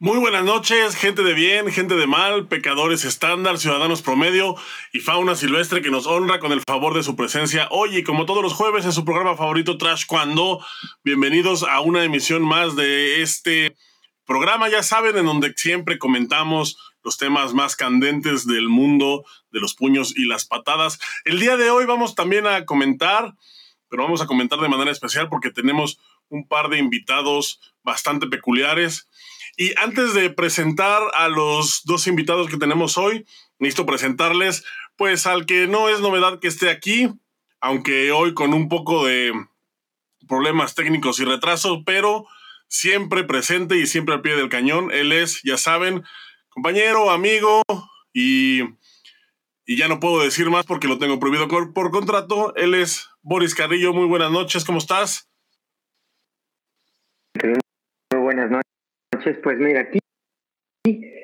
Muy buenas noches, gente de bien, gente de mal, pecadores estándar, ciudadanos promedio y fauna silvestre que nos honra con el favor de su presencia hoy y como todos los jueves en su programa favorito Trash Cuando. Bienvenidos a una emisión más de este programa, ya saben, en donde siempre comentamos los temas más candentes del mundo de los puños y las patadas. El día de hoy vamos también a comentar, pero vamos a comentar de manera especial porque tenemos un par de invitados bastante peculiares. Y antes de presentar a los dos invitados que tenemos hoy, necesito presentarles, pues al que no es novedad que esté aquí, aunque hoy con un poco de problemas técnicos y retrasos, pero siempre presente y siempre al pie del cañón. Él es, ya saben, compañero, amigo y, y ya no puedo decir más porque lo tengo prohibido por, por contrato. Él es Boris Carrillo. Muy buenas noches, ¿cómo estás? Muy buenas noches pues mira, aquí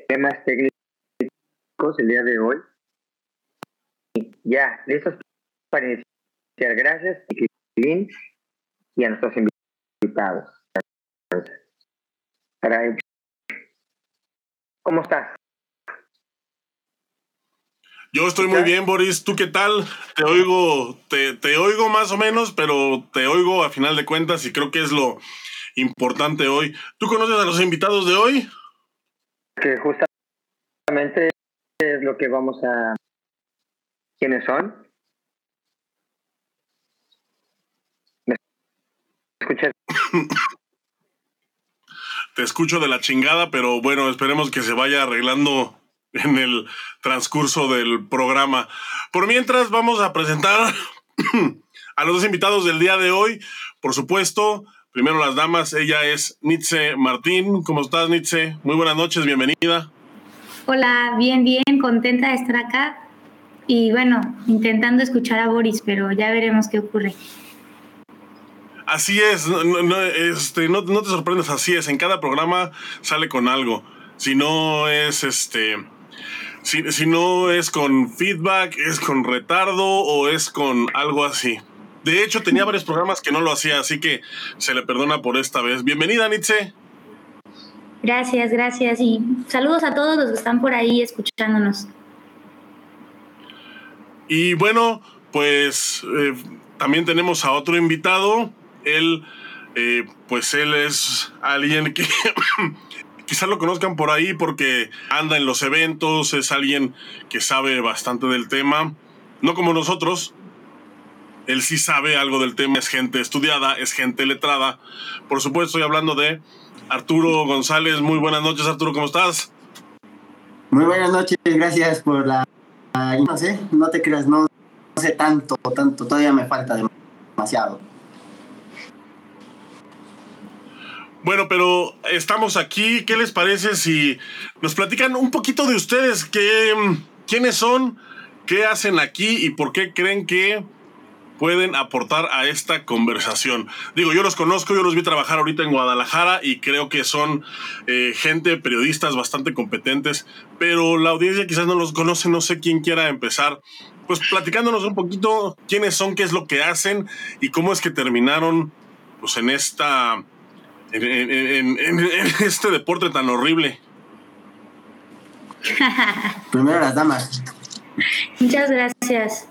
temas técnicos el día de hoy. Ya, listos para iniciar. Gracias y a nuestros invitados. ¿Cómo estás? Yo estoy muy bien, Boris. ¿Tú qué tal? Te oigo, te, te oigo más o menos, pero te oigo a final de cuentas y creo que es lo, importante hoy. ¿Tú conoces a los invitados de hoy? Que justamente es lo que vamos a... ¿Quiénes son? ¿Me escuchas? Te escucho de la chingada, pero bueno, esperemos que se vaya arreglando en el transcurso del programa. Por mientras, vamos a presentar a los dos invitados del día de hoy. Por supuesto, Primero las damas, ella es Nitze Martín. ¿Cómo estás, Nitze? Muy buenas noches, bienvenida. Hola, bien, bien, contenta de estar acá. Y bueno, intentando escuchar a Boris, pero ya veremos qué ocurre. Así es, no, este, no, te sorprendas, así es. En cada programa sale con algo. Si no es este. Si, si no es con feedback, es con retardo o es con algo así. De hecho, tenía varios programas que no lo hacía, así que se le perdona por esta vez. Bienvenida, Nitze. Gracias, gracias. Y saludos a todos los que están por ahí escuchándonos. Y bueno, pues eh, también tenemos a otro invitado. Él, eh, pues él es alguien que quizás lo conozcan por ahí porque anda en los eventos, es alguien que sabe bastante del tema. No como nosotros, él sí sabe algo del tema, es gente estudiada, es gente letrada. Por supuesto, estoy hablando de Arturo González. Muy buenas noches, Arturo, ¿cómo estás? Muy buenas noches, gracias por la... No sé, no te creas, no, sé tanto, tanto, todavía me falta demasiado. Bueno, pero estamos aquí. ¿Qué les parece si nos platican un poquito de ustedes? ¿Qué, ¿Quiénes son? ¿Qué hacen aquí? ¿Y por qué creen que pueden aportar a esta conversación. Digo, yo los conozco, yo los vi trabajar ahorita en Guadalajara y creo que son eh, gente, periodistas bastante competentes, pero la audiencia quizás no los conoce, no sé quién quiera empezar. Pues platicándonos un poquito quiénes son, qué es lo que hacen y cómo es que terminaron pues en esta en, este deporte tan horrible. Primero las damas. Muchas gracias.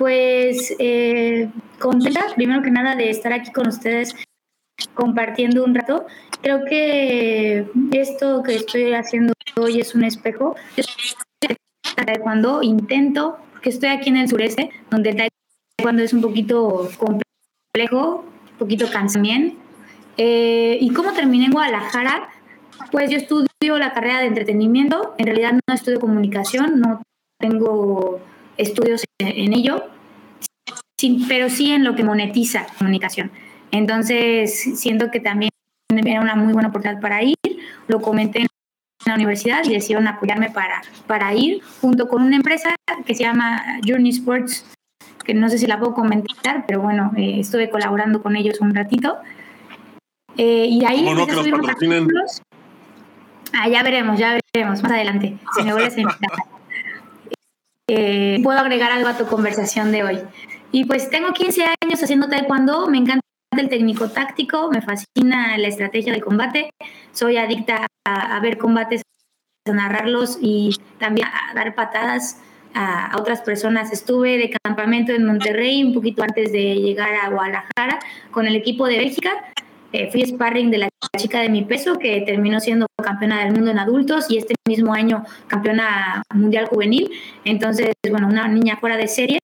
Pues eh, contenta, primero que nada, de estar aquí con ustedes compartiendo un rato. Creo que esto que estoy haciendo hoy es un espejo. Cuando intento, que estoy aquí en el sureste, donde cuando es un poquito complejo, un poquito cansado eh, ¿Y cómo terminé en Guadalajara? Pues yo estudio la carrera de entretenimiento, en realidad no estudio comunicación, no tengo estudios en ello, pero sí en lo que monetiza comunicación. Entonces, siento que también era una muy buena oportunidad para ir. Lo comenté en la universidad y decidieron apoyarme para, para ir junto con una empresa que se llama Journey Sports, que no sé si la puedo comentar, pero bueno, eh, estuve colaborando con ellos un ratito. Eh, y ahí... ¿Cómo no que los patrocinen? Ah, ya veremos, ya veremos, más adelante, si me vuelves a invitar. Eh, puedo agregar algo a tu conversación de hoy. Y pues tengo 15 años haciendo taekwondo, me encanta el técnico táctico, me fascina la estrategia de combate, soy adicta a, ver combates, a narrarlos y también a dar patadas a, otras personas. Estuve de campamento en Monterrey un poquito antes de llegar a Guadalajara con el equipo de Bélgica. Eh, fui sparring de la chica de mi peso que terminó siendo campeona del mundo en adultos y este mismo año campeona mundial juvenil. Entonces, bueno, una niña fuera de serie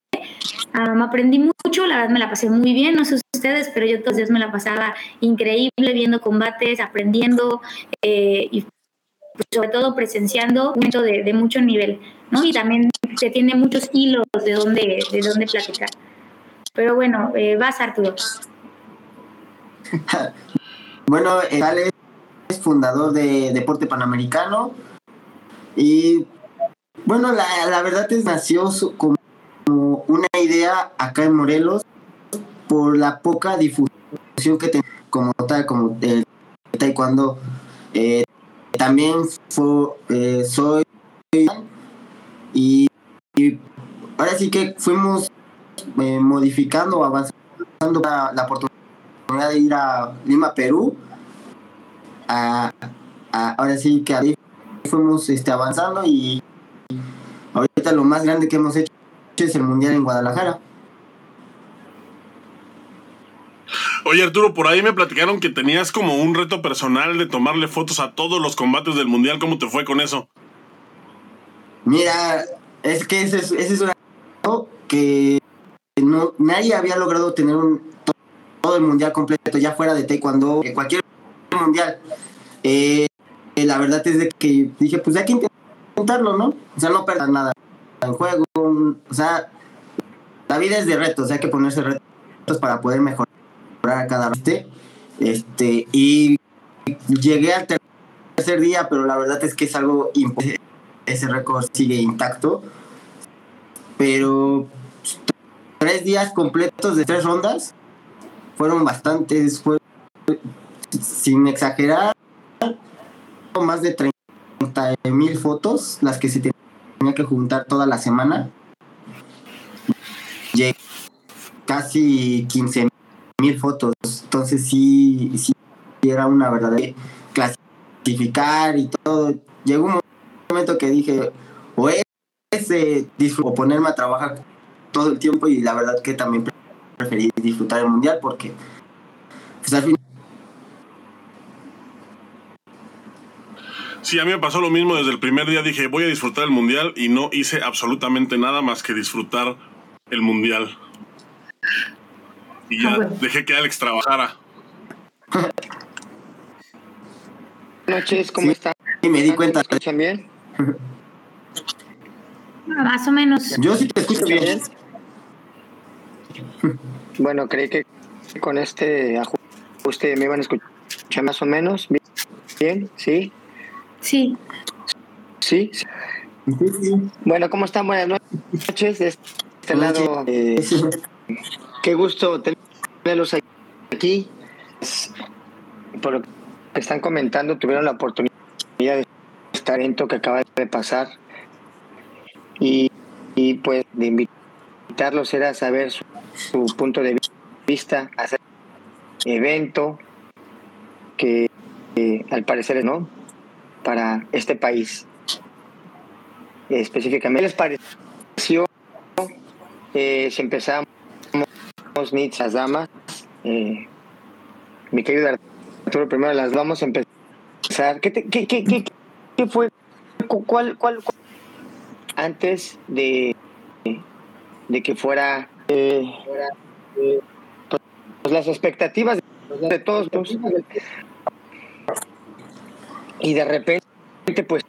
me aprendí mucho, la verdad me la pasé muy bien, no sé ustedes, pero yo todos los días me la pasaba increíble viendo combates, aprendiendo eh, y sobre todo presenciando un de, mucho nivel, ¿no? Y también se tiene muchos hilos de dónde, de dónde platicar. Pero bueno, eh, vas Arturo. bueno, Alex es fundador de Deporte Panamericano y bueno, la, la verdad es nació como una idea acá en Morelos por la poca difusión que tenemos como tal, como el taekwondo. Eh, también fue, eh, soy y, ahora sí que fuimos eh, modificando, avanzando la, la, oportunidad de ir a Lima, Perú. ahora sí que ahí fuimos este, avanzando y ahorita lo más grande que hemos hecho es el Mundial en Guadalajara. Oye Arturo, por ahí me platicaron que tenías como un reto personal de tomarle fotos a todos los combates del Mundial. ¿Cómo te fue con eso? Mira, es que ese es, ese es que no, nadie había logrado tener un, todo el Mundial completo, ya fuera de Taekwondo, que cualquier Mundial. Eh, la verdad es de que dije, pues hay que intentarlo, ¿no? O sea, no perder nada en juego, o sea, la vida es de retos, hay que ponerse retos para poder mejorar a cada vez. Este, y llegué al tercer día, pero la verdad es que es algo imposible. Ese récord sigue intacto. Pero tres días completos de tres rondas fueron bastantes. Fue, sin exagerar, más de 30 mil fotos las que se tenía que juntar toda la semana casi 15 mil fotos. Entonces sí, sí era una verdadera clasificar y todo. Llegó un momento que dije, o es eh, o ponerme a trabajar todo el tiempo y la verdad que también preferí disfrutar el mundial porque pues al final Sí, a mí me pasó lo mismo desde el primer día. Dije, voy a disfrutar el mundial y no hice absolutamente nada más que disfrutar el mundial. Y ya ah, dejé que Alex trabajara. Buenas noches, ¿cómo están? Sí, me di cuenta. ¿Me escuchan bien? Más o menos. Yo sí te escucho bien. Bueno, creí que con este ajuste me iban a escuchar más o menos. Bien, ¿sí? Sí. ¿Sí? Bueno, ¿cómo están? Buenas noches. De este lado, eh, qué gusto tenerlos aquí. Por lo que están comentando, tuvieron la oportunidad de estar en que acaba de pasar. Y, pues de invitarlos era saber su, punto de vista, hacer evento que al parecer no para este país específicamente. ¿Qué les pareció eh, si empezamos las damas? Eh, mi querido Arturo, primero las vamos a empezar. ¿Qué, qué, qué, qué, qué fue? ¿Cuál, cuál, antes de, de que fuera eh, pues, las expectativas de todos y de repente, pues,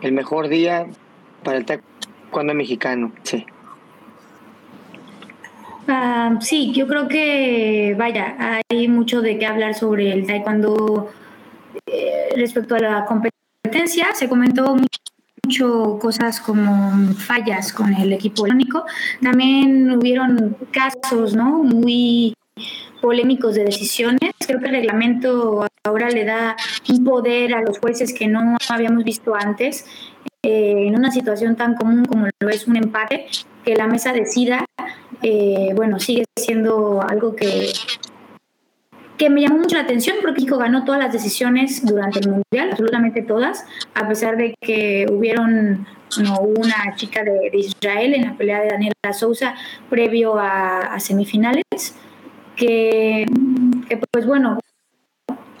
el mejor día para el taekwondo mexicano, sí. Ah, sí, yo creo que, vaya, hay mucho de qué hablar sobre el taekwondo eh, respecto a la competencia. Se comentó mucho cosas como fallas con el equipo único. También hubieron casos, ¿no? Muy polémicos de decisiones. Creo que el reglamento ahora le da un poder a los jueces que no habíamos visto antes. Eh, en una situación tan común como lo es un empate, que la mesa decida, eh, bueno, sigue siendo algo que que me llamó mucho la atención porque México ganó todas las decisiones durante el Mundial, absolutamente todas, a pesar de que hubieron no, una chica de, Israel en la pelea de Daniela Sousa previo a, semifinales, que, pues bueno,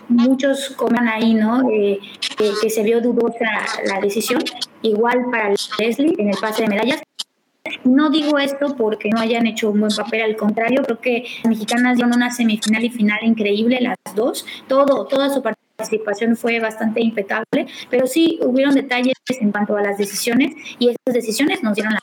muchos comen ahí, ¿no? que se vio dudosa la decisión, igual para Leslie en el pase de medallas, no digo esto porque no hayan hecho un buen papel, al contrario, creo que las mexicanas dieron una semifinal y final increíble, las dos. Todo, toda su participación fue bastante impecable, pero sí hubieron detalles en cuanto a las decisiones y esas decisiones nos dieron las,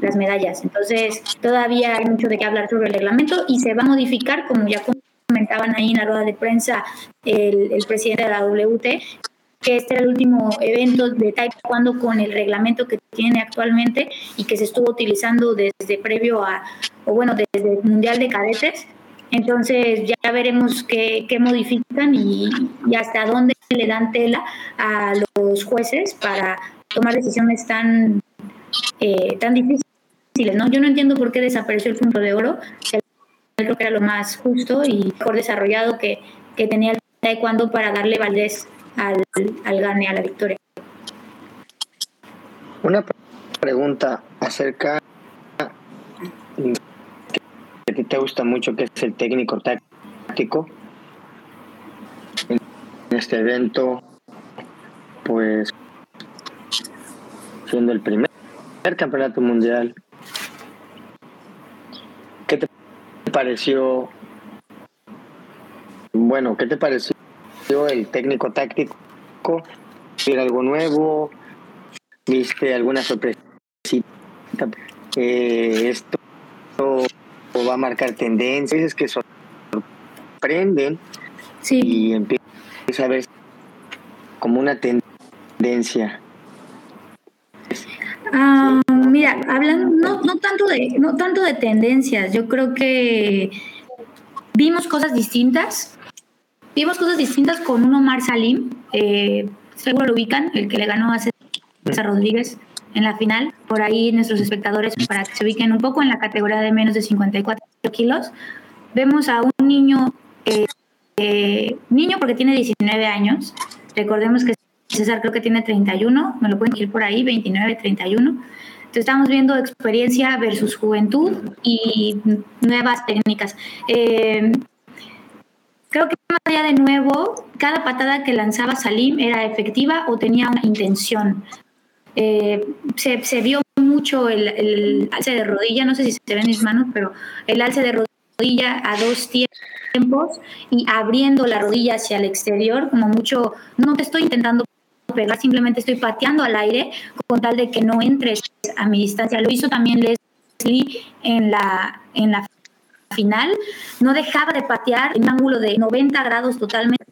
las medallas. Entonces, todavía hay mucho de qué hablar sobre el reglamento y se va a modificar, como ya comentaban ahí en la rueda de prensa el, el presidente de la WT, que este era el último evento de taekwondo con el reglamento que tiene actualmente y que se estuvo utilizando desde previo a, o bueno, desde el Mundial de Cadetes. Entonces ya veremos qué, qué modifican y, hasta dónde le dan tela a los jueces para tomar decisiones tan, eh, tan difíciles. ¿no? Yo no entiendo por qué desapareció el punto de oro. Creo que era lo más justo y mejor desarrollado que, que tenía el taekwondo para darle validez al, al gane, a la victoria. Una pregunta acerca que a ti te gusta mucho, que es el técnico táctico. En este evento, pues siendo el primer campeonato mundial, ¿qué te pareció? Bueno, ¿qué te pareció el técnico táctico, ¿viste algo nuevo, viste alguna sorpresa. Eh, esto va a marcar tendencias que sorprenden sí. y empieza a ver como una tendencia. Ah, mira, hablando no, no tanto de no tanto de tendencias, yo creo que vimos cosas distintas Vimos cosas distintas con un Omar Salim, eh, seguro lo ubican, el que le ganó a César Rodríguez en la final. Por ahí nuestros espectadores, para que se ubiquen un poco en la categoría de menos de 54 kilos, vemos a un niño, eh, eh, niño porque tiene 19 años. Recordemos que César creo que tiene 31, me lo pueden decir por ahí, 29, 31. Entonces estamos viendo experiencia versus juventud y nuevas técnicas. Eh, Creo que más allá de nuevo, cada patada que lanzaba Salim era efectiva o tenía una intención. Eh, se, se, vio mucho el, el, alce de rodilla, no sé si se ven mis manos, pero el alce de rodilla a dos tiempos y abriendo la rodilla hacia el exterior, como mucho, no te estoy intentando pegar, simplemente estoy pateando al aire con tal de que no entres a mi distancia. Lo hizo también Leslie en la, en la final, no dejaba de patear en un ángulo de 90 grados totalmente,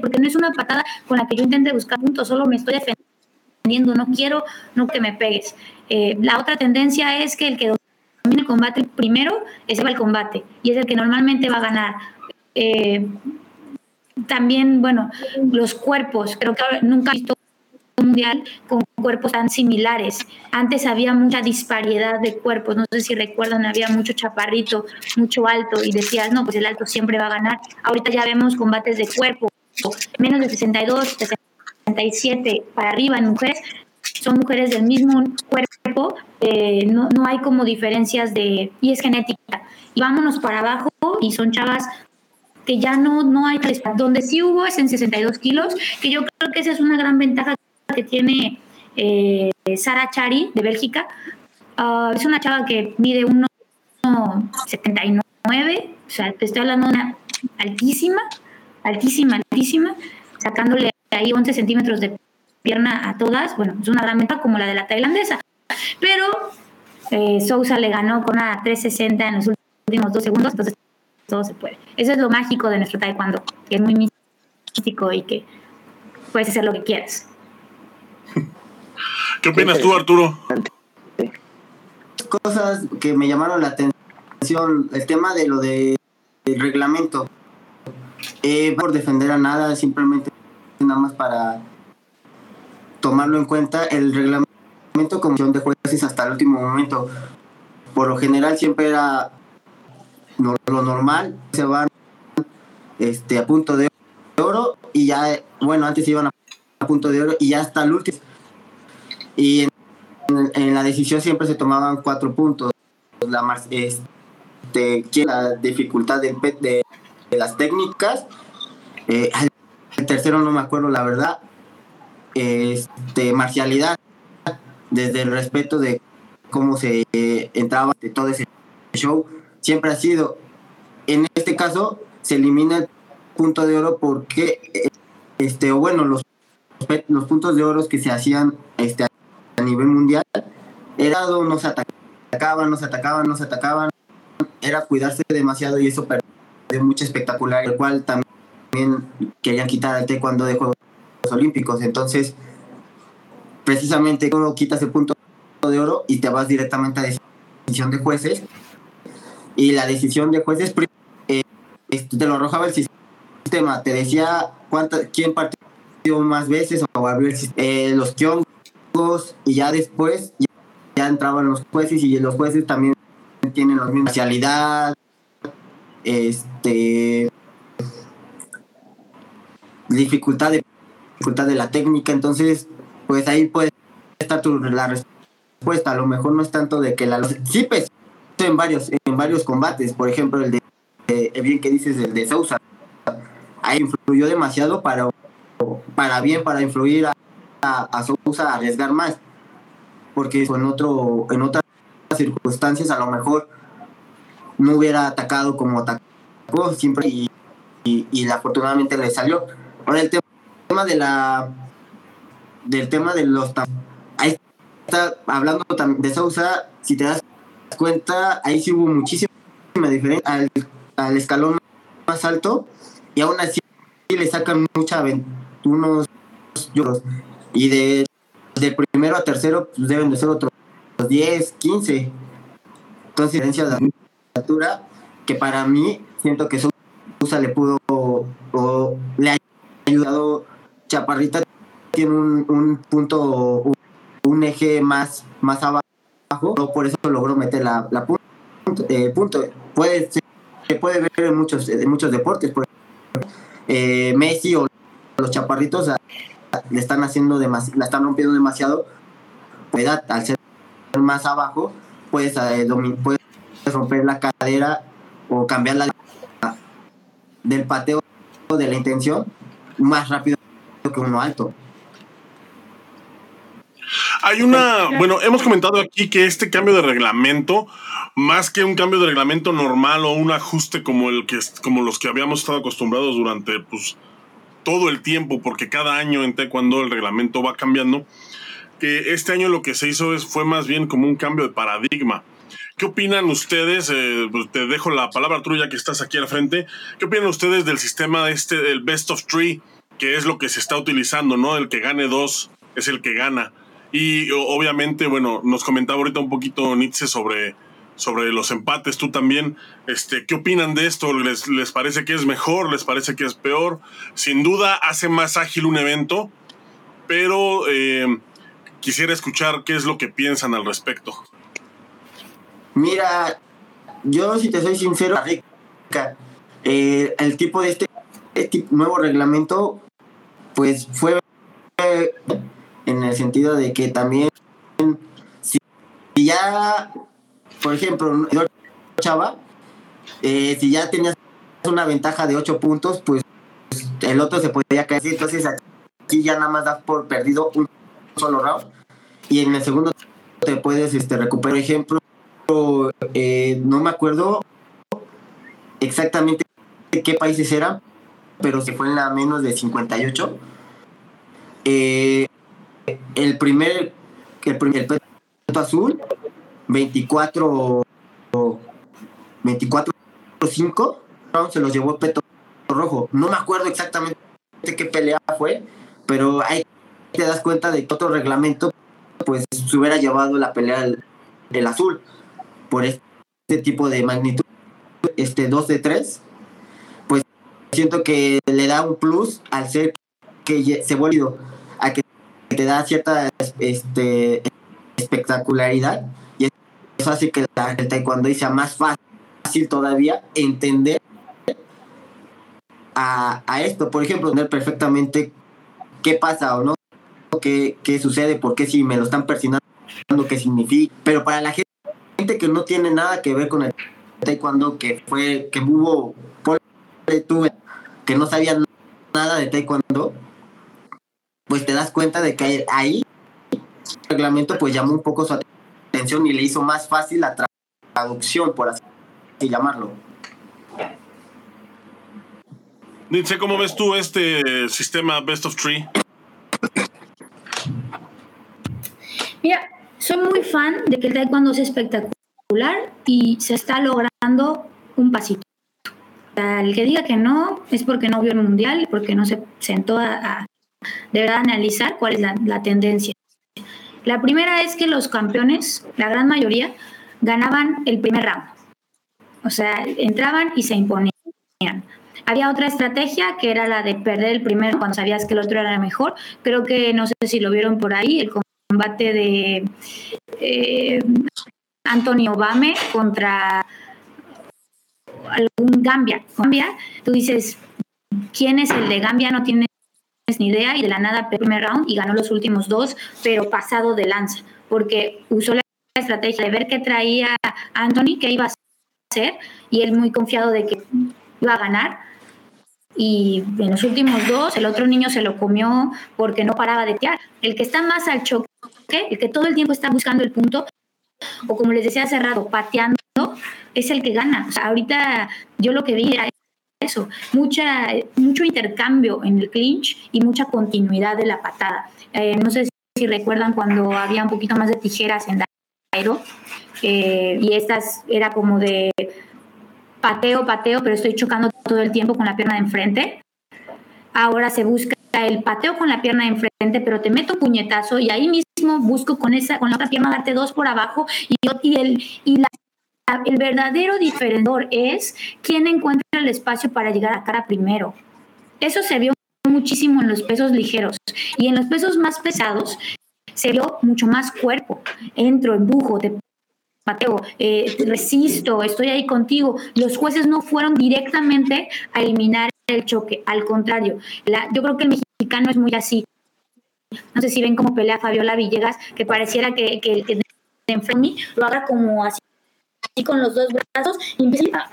porque no es una patada con la que yo intente buscar puntos, solo me estoy defendiendo, no quiero no que me pegues. Eh, la otra tendencia es que el que domina el combate primero, va el combate, y es el que normalmente va a ganar. Eh, también, bueno, los cuerpos, creo que nunca he visto mundial con cuerpos tan similares. Antes había mucha disparidad de cuerpos, no sé si recuerdan, había mucho chaparrito, mucho alto y decías, no, pues el alto siempre va a ganar. Ahorita ya vemos combates de cuerpo, menos de 62, 67 para arriba en mujeres, son mujeres del mismo cuerpo, eh, no, no hay como diferencias de, y es genética. Y vámonos para abajo y son chavas que ya no, no hay donde sí hubo es en 62 kilos, que yo creo que esa es una gran ventaja que tiene eh, Sara Chari de Bélgica. Ah, es una chava que mide 1,79, o sea, te estoy hablando de una altísima, altísima, altísima, sacándole ahí 11 centímetros de pierna a todas. Bueno, es una gran ventaja como la de la tailandesa. Pero eh, Sousa le ganó con una 360 en los últimos dos segundos, entonces todo se puede. Eso es lo mágico de nuestro taekwondo, que es muy místico y que puedes hacer lo que quieras. ¿Qué opinas tú, Arturo? Cosas que me llamaron la atención, el tema de lo del reglamento. Eh, por defender a nada, simplemente nada más para tomarlo en cuenta. El reglamento comisión de jueces hasta el último momento, por lo general siempre era lo normal, se van este, a punto de oro y ya, bueno, antes iban a, punto de oro y ya hasta el último. Y en, la decisión siempre se tomaban cuatro puntos. La, este, la dificultad de, las técnicas. Eh, el tercero no me acuerdo la verdad. Este, marcialidad. Desde el respeto de cómo se eh, entraba de todo ese show. Siempre ha sido. En este caso, se elimina el punto de oro porque, eh, este, bueno, los, los puntos de oro que se hacían este, nivel mundial, era no se atacaban, no se atacaban, no se atacaban, era cuidarse demasiado y eso perdió mucho espectacular, el cual también querían quitar el taekwondo de Juegos Olímpicos, entonces precisamente cuando quitas el punto de oro y te vas directamente a decisión de jueces. Y la decisión de jueces eh, te lo arrojaba el sistema, te decía cuánta, quién partió más veces o abrió eh, los kiongos y ya después ya, entraban los jueces y los jueces también tienen la misma este dificultad de de la técnica, entonces pues ahí puede estar tu, la respuesta, a lo mejor no es tanto de que la sí pues en varios en varios combates, por ejemplo el de eh, bien que dices el de Sousa ahí influyó demasiado para, para bien, para influir a, a, Sousa a arriesgar más. Porque en, otro, en otras circunstancias a lo mejor no hubiera atacado como atacó siempre y, y, afortunadamente le salió. Ahora el tema de la del tema de los ahí está hablando de Sousa, si te das cuenta, ahí sí hubo muchísima diferencia al, al escalón más alto y aún así le sacan mucha unos. Y de, primero a tercero pues deben de ser otros 10, 15. Entonces, diferencia de la que para mí siento que Sousa le pudo o, le ha ayudado. Chaparrita tiene un, un punto, un, eje más, más abajo, por eso logró meter la, la punto, eh, punto. Puede se puede ver en muchos, muchos deportes, por eh, Messi o los chaparritos le están haciendo demasiado, la están rompiendo demasiado, pues al ser más abajo, puedes, eh, puedes romper la cadera o cambiar la del pateo de la intención más rápido que uno alto. Hay una, bueno, hemos comentado aquí que este cambio de reglamento, más que un cambio de reglamento normal o un ajuste como el que como los que habíamos estado acostumbrados durante pues todo el tiempo, porque cada año en taekwondo el reglamento va cambiando, que este año lo que se hizo es, fue más bien como un cambio de paradigma. ¿Qué opinan ustedes? Eh, pues, te dejo la palabra tuya que estás aquí al frente. ¿Qué opinan ustedes del sistema este, del best of three, que es lo que se está utilizando, ¿no? El que gane dos es el que gana. Y obviamente, bueno, nos comentaba ahorita un poquito Nietzsche sobre, sobre los empates, tú también. Este, ¿Qué opinan de esto? ¿Les, ¿Les parece que es mejor? ¿Les parece que es peor? Sin duda hace más ágil un evento, pero eh, quisiera escuchar qué es lo que piensan al respecto. Mira, yo si te soy sincero, eh, el tipo de este, este nuevo reglamento, pues fue en el sentido de que también si ya, por ejemplo, Chava, eh, si ya tenías una ventaja de 8 puntos, pues el otro se podía caer. Entonces aquí ya nada más das por perdido un solo round. Y en el segundo te puedes este, recuperar. Por ejemplo, eh, no me acuerdo exactamente qué países eran, pero se fue en la menos de 58. Eh, el primer, el primer peto azul, 24, 24, 5, se los llevó peto rojo. No me acuerdo exactamente qué pelea fue, pero ahí te das cuenta de que otro reglamento, pues se hubiera llevado la pelea el, azul por este tipo de magnitud, este 2 de 3, pues siento que le da un plus al ser que se vuelve a que te da cierta este, espectacularidad eso hace que el taekwondo sea más fácil todavía entender a, a esto. Por ejemplo, entender perfectamente qué pasa o no, qué, qué sucede, por qué si me lo están persinando, qué significa. Pero para la gente que no tiene nada que ver con el taekwondo, que fue, que hubo, que no sabían nada de taekwondo, pues te das cuenta de que ahí el reglamento pues llamó un poco su atención y le hizo más fácil la traducción, por así llamarlo. Dice, ¿cómo ves tú este sistema Best of Three? Mira, soy muy fan de que el taekwondo es espectacular y se está logrando un pasito. El que diga que no es porque no vio el mundial, porque no se sentó a, de verdad analizar cuál es la, la tendencia. La primera es que los campeones, la gran mayoría, ganaban el primer round. O sea, entraban y se imponían. Había otra estrategia que era la de perder el primero cuando sabías que el otro era mejor. Creo que no sé si lo vieron por ahí, el combate de eh, Antonio Obame contra algún Gambia. Gambia, tú dices, ¿quién es el de Gambia? No tienes ni idea y de la nada primer round y ganó los últimos dos, pero pasado de lanza, porque usó la estrategia de ver qué traía Anthony, qué iba a hacer, y él muy confiado de que iba a ganar. Y en los últimos dos, el otro niño se lo comió porque no paraba de tear. El que está más al choque, el que todo el tiempo está buscando el punto, o como les decía hace rato, pateando, es el que gana. O sea, ahorita yo lo que vi era eso, mucha, mucho intercambio en el clinch y mucha continuidad de la patada. Eh, no sé si recuerdan cuando había un poquito más de tijeras en Dairo eh, y estas era como de pateo, pateo, pero estoy chocando todo el tiempo con la pierna de enfrente. Ahora se busca el pateo con la pierna de enfrente, pero te meto un puñetazo y ahí mismo busco con esa con la otra pierna darte dos por abajo y, y el y la el verdadero diferenciador es quién encuentra el espacio para llegar a cara primero. Eso se vio muchísimo en los pesos ligeros y en los pesos más pesados se vio mucho más cuerpo. Entro, empujo, te pateo, eh, resisto, estoy ahí contigo. Los jueces no fueron directamente a eliminar el choque, al contrario. yo creo que el mexicano es muy así. No sé si ven cómo pelea Fabiola Villegas, que pareciera que, que, que de lo haga como así con los dos brazos y empieza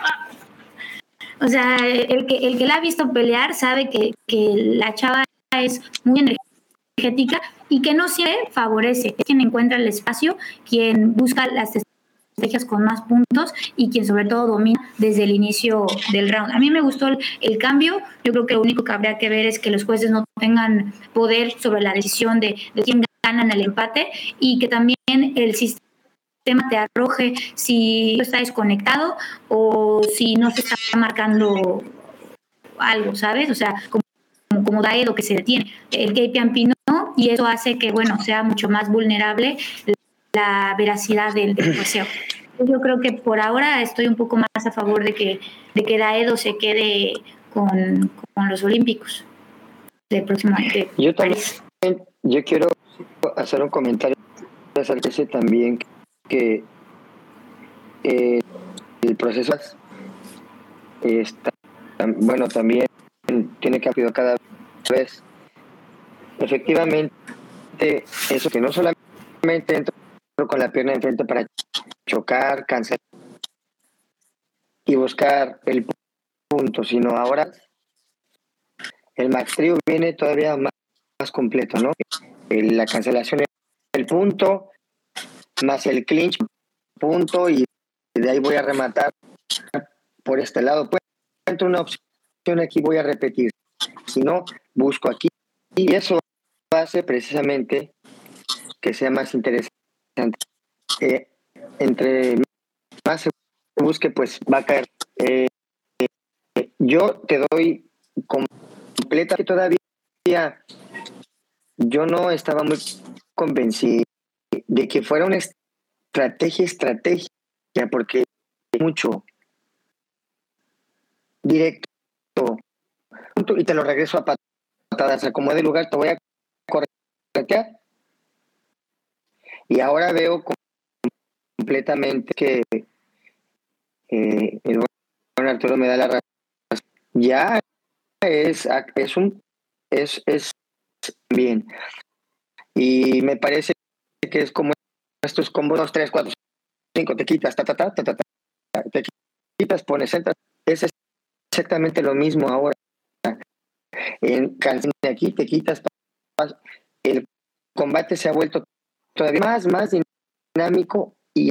O sea, el que, el que la ha visto pelear sabe que, que la chava es muy energética y que no se favorece. Es quien encuentra el espacio, quien busca las estrategias con más puntos y quien sobre todo domina desde el inicio del round. A mí me gustó el, el, cambio. Yo creo que lo único que habría que ver es que los jueces no tengan poder sobre la decisión de, de quién gana en el empate y que también el sistema tema te arroje si está desconectado o si no se está marcando algo, ¿sabes? O sea, como, como Daedo que se detiene. El KPM no y eso hace que, bueno, sea mucho más vulnerable la veracidad del, del Yo creo que por ahora estoy un poco más a favor de que, de que Daedo se quede con, con los Olímpicos del próximo año. Yo también, yo quiero hacer un comentario ese también que eh, el proceso está, bueno, también tiene que cambiar cada vez. Efectivamente, eso que no solamente entro con la pierna enfrente para chocar, cancelar y buscar el punto, sino ahora el max viene todavía más, más completo, ¿no? La cancelación del punto, más el clinch, punto, y de ahí voy a rematar por este lado. Pues encuentro una opción aquí, voy a repetir. Si no, busco aquí. Y eso hace precisamente que sea más interesante. Eh, entre más se busque, pues va a caer. Eh, yo te doy completa que todavía yo no estaba muy convencido de que fuera una estrategia, estrategia, porque mucho directo y te lo regreso a patadas, como de lugar, te voy a corretear. Y ahora veo completamente que eh, el buen Arturo me da la razón. Ya es, es un es, es bien. Y me parece que es como estos combos 2, 3, 4, 5, te quitas, ta, ta, ta, ta, ta, te quitas, pones, entras. Es exactamente lo mismo ahora. En canción aquí te quitas, el combate se ha vuelto todavía más, más dinámico y,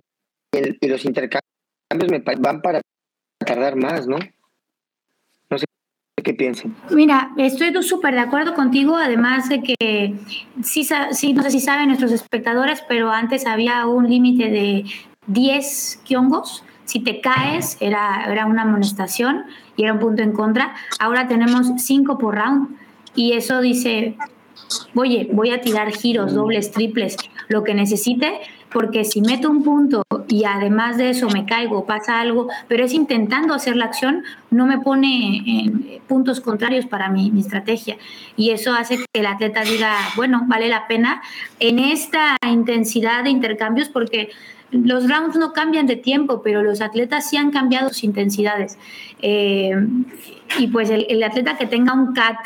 el, y los intercambios me van para tardar más. No qué piensen. Mira, estoy súper de acuerdo contigo, además de que sí, sí, no sé si saben nuestros espectadores, pero antes había un límite de 10 kiongos. Si te caes, era, era una amonestación y era un punto en contra. Ahora tenemos 5 por round y eso dice, oye, voy a tirar giros, dobles, triples, lo que necesite, porque si meto un punto y además de eso me caigo, pasa algo, pero es intentando hacer la acción, no me pone en puntos contrarios para mi, mi estrategia. Y eso hace que el atleta diga, bueno, vale la pena en esta intensidad de intercambios, porque los rounds no cambian de tiempo, pero los atletas sí han cambiado sus intensidades. Eh, y pues el, atleta que tenga un CAT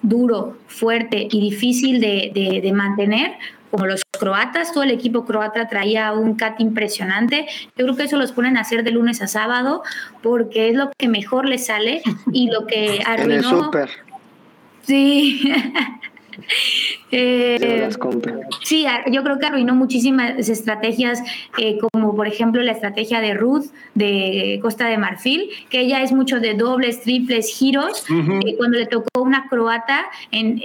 duro, fuerte y difícil de mantener, como los croatas, todo el equipo croata traía un cat impresionante. Yo creo que eso los ponen a hacer de lunes a sábado porque es lo que mejor les sale y lo que arruinó. Sí. Eh, sí, yo creo que arruinó muchísimas estrategias, eh, como por ejemplo la estrategia de Ruth de Costa de Marfil, que ella es mucho de dobles, triples, giros. Eh, cuando le tocó una croata, en,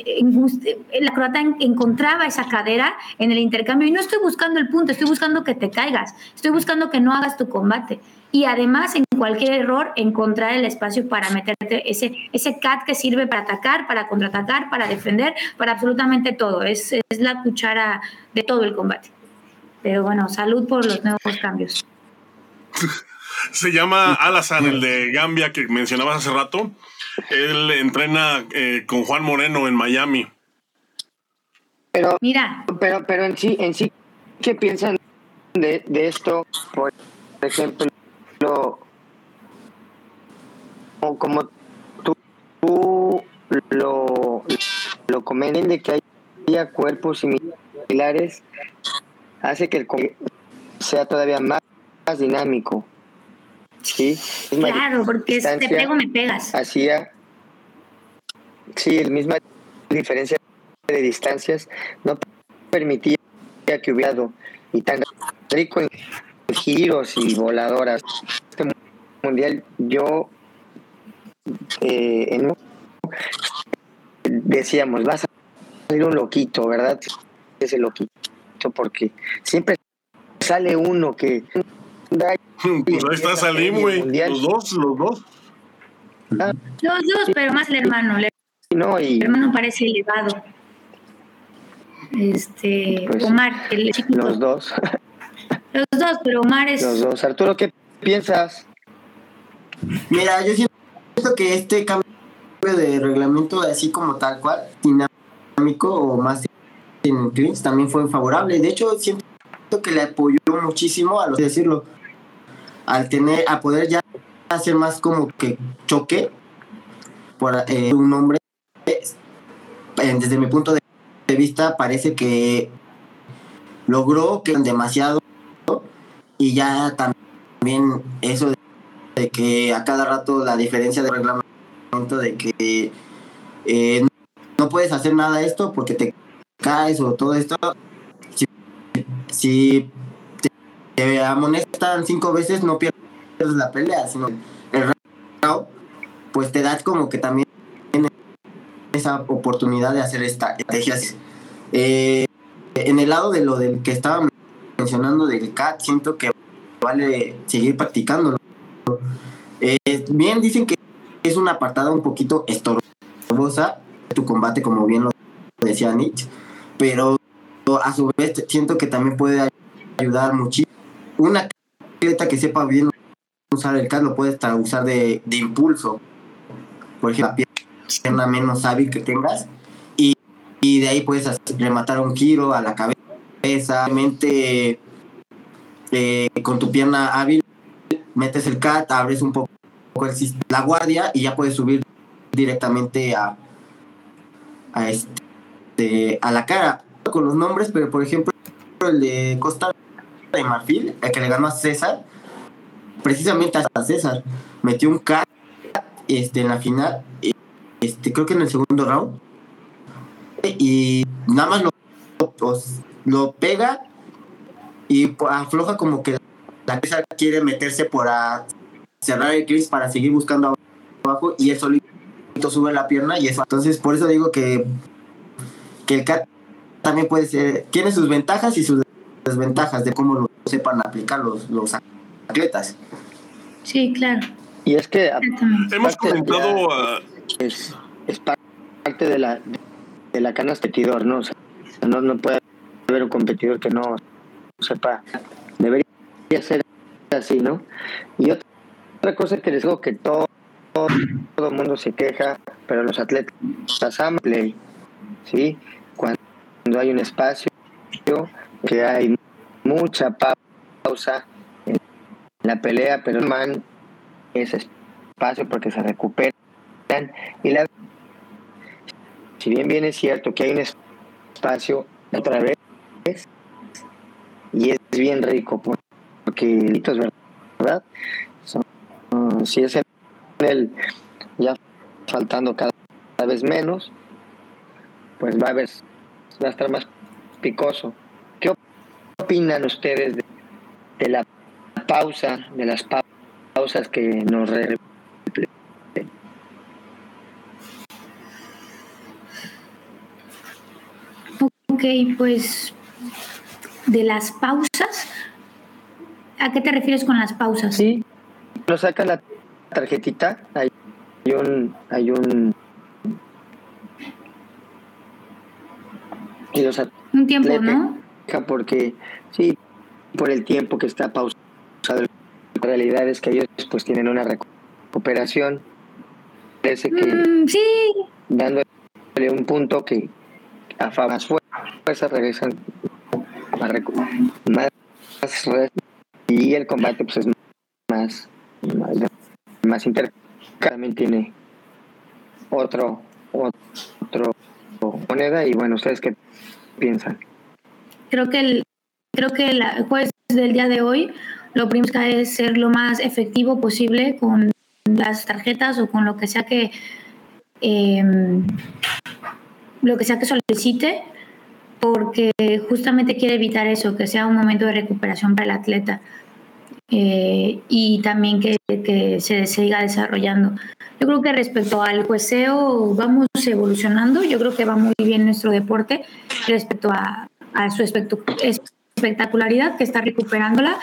la croata encontraba esa cadera en el intercambio. Y no estoy buscando el punto, estoy buscando que te caigas, estoy buscando que no hagas tu combate y además en cualquier error encontrar el espacio para meterte ese, ese CAT que sirve para atacar, para contraatacar, para defender, para absolutamente todo. Es, es la cuchara de todo el combate. Pero bueno, salud por los nuevos cambios. Se llama Alazan, el de Gambia que mencionabas hace rato. Él entrena eh, con Juan Moreno en Miami. Pero, Mira. Pero, pero en sí, en sí, ¿qué piensan de, de esto? Por ejemplo, lo, como tú, lo, lo comenten de que haya cuerpos similares, hace que el sea todavía más, dinámico. ¿sí? claro, porque te pego, me pegas. Hacía, sí, el misma diferencia de distancias no permitía que hubiera y tan rico en giros y voladoras. Este mundial, yo eh, decíamos, vas a salir un loquito, ¿verdad? Ese loquito, porque siempre sale uno que. Pues ahí está Salim, güey. Los dos, los dos. Ah. los dos, pero más el hermano. El hermano parece elevado. Este, pues, Omar, el chiquito. Los dos. Los dos, pero Omar es... Los dos. Arturo, ¿qué piensas? Mira, yo siento que este cambio de reglamento, así como tal cual, dinámico o más en Cleans, también fue favorable. De hecho, siento que le apoyó muchísimo a los decirlo, al tener, a poder ya hacer más como que choque por eh, un hombre. Eh, desde mi punto de vista, parece que logró que demasiado y ya también eso de, que a cada rato la diferencia de reglamento de que eh, no puedes hacer nada esto porque te caes o todo esto si, te, amonestan cinco veces no pierdes la pelea sino el round pues te das como que también esa oportunidad de hacer estrategias eh, en el lado de lo del que estaba mencionando del CAT, siento que vale seguir practicándolo. Eh, bien, dicen que es una apartada un poquito estorbosa tu combate, como bien lo decía Nietzsche, pero a su vez siento que también puede ayudar muchísimo. Una atleta que sepa bien usar el CAT lo puedes usar de, de impulso. Por ejemplo, la pierna menos hábil que tengas y, y de ahí puedes rematar un giro a la cabeza Exactamente eh, con tu pierna hábil, metes el cat, abres un poco la guardia y ya puedes subir directamente a, a, este, a la cara con los nombres, pero por ejemplo el de Costa de Marfil, el que le ganó a César, precisamente a César, metió un K este, en la final, este, creo que en el segundo round, y nada más lo, lo, pega y afloja como que la César quiere meterse por a cerrar el Chris para seguir buscando abajo y él solito sube la pierna y eso. Entonces, por eso digo que, que el cat también puede ser, tiene sus ventajas y sus desventajas de cómo lo sepan aplicar los, los atletas. Sí, claro. Y es que hemos comentado es, es, parte de la de la canasta ¿no? O sea, no, no puede haber un competidor que no sepa. Debería ser así, ¿no? Y otra cosa que les digo que todo todo el mundo se queja, pero los atletas aman ¿sí? Cuando hay un espacio, que hay mucha pausa en la pelea, pero man ese espacio porque se recuperan y la si bien bien es cierto que hay un espacio otra vez y es bien rico porque verdad si es el ya faltando cada, vez menos pues va a haber va a estar más picoso. ¿qué opinan ustedes de la pausa de las pausas que nos Ok, pues de las pausas, ¿a qué te refieres con las pausas? Sí, lo saca la tarjetita, hay un, hay un y los un tiempo, ¿no? Porque sí, por el tiempo que está pausado, la realidad es que ellos pues tienen una recuperación. Parece que mm, sí. dándole un punto que a más fuerza regresan más, y el combate pues es más más, más inter también tiene otro otro moneda y bueno ustedes qué piensan creo que el creo que el juez del día de hoy lo primero es ser lo más efectivo posible con las tarjetas o con lo que sea que em, lo que sea que solicite porque justamente quiere evitar eso, que sea un momento de recuperación para el atleta eh, y también que, que, se siga desarrollando. Yo creo que respecto al jueceo vamos evolucionando, yo creo que va muy bien nuestro deporte respecto a, a su espectacularidad, que está recuperándola.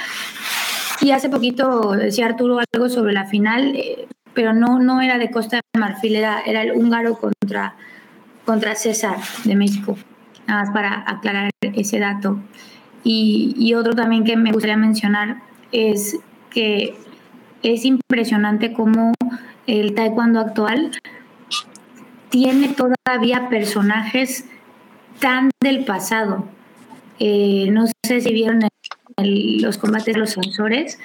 Y hace poquito decía Arturo algo sobre la final, eh, pero no, no era de Costa de Marfil, era, era el húngaro contra, contra César de México nada más para aclarar ese dato. Y, otro también que me gustaría mencionar es que es impresionante cómo el taekwondo actual tiene todavía personajes tan del pasado. Eh, no sé si vieron los combates de los sensores,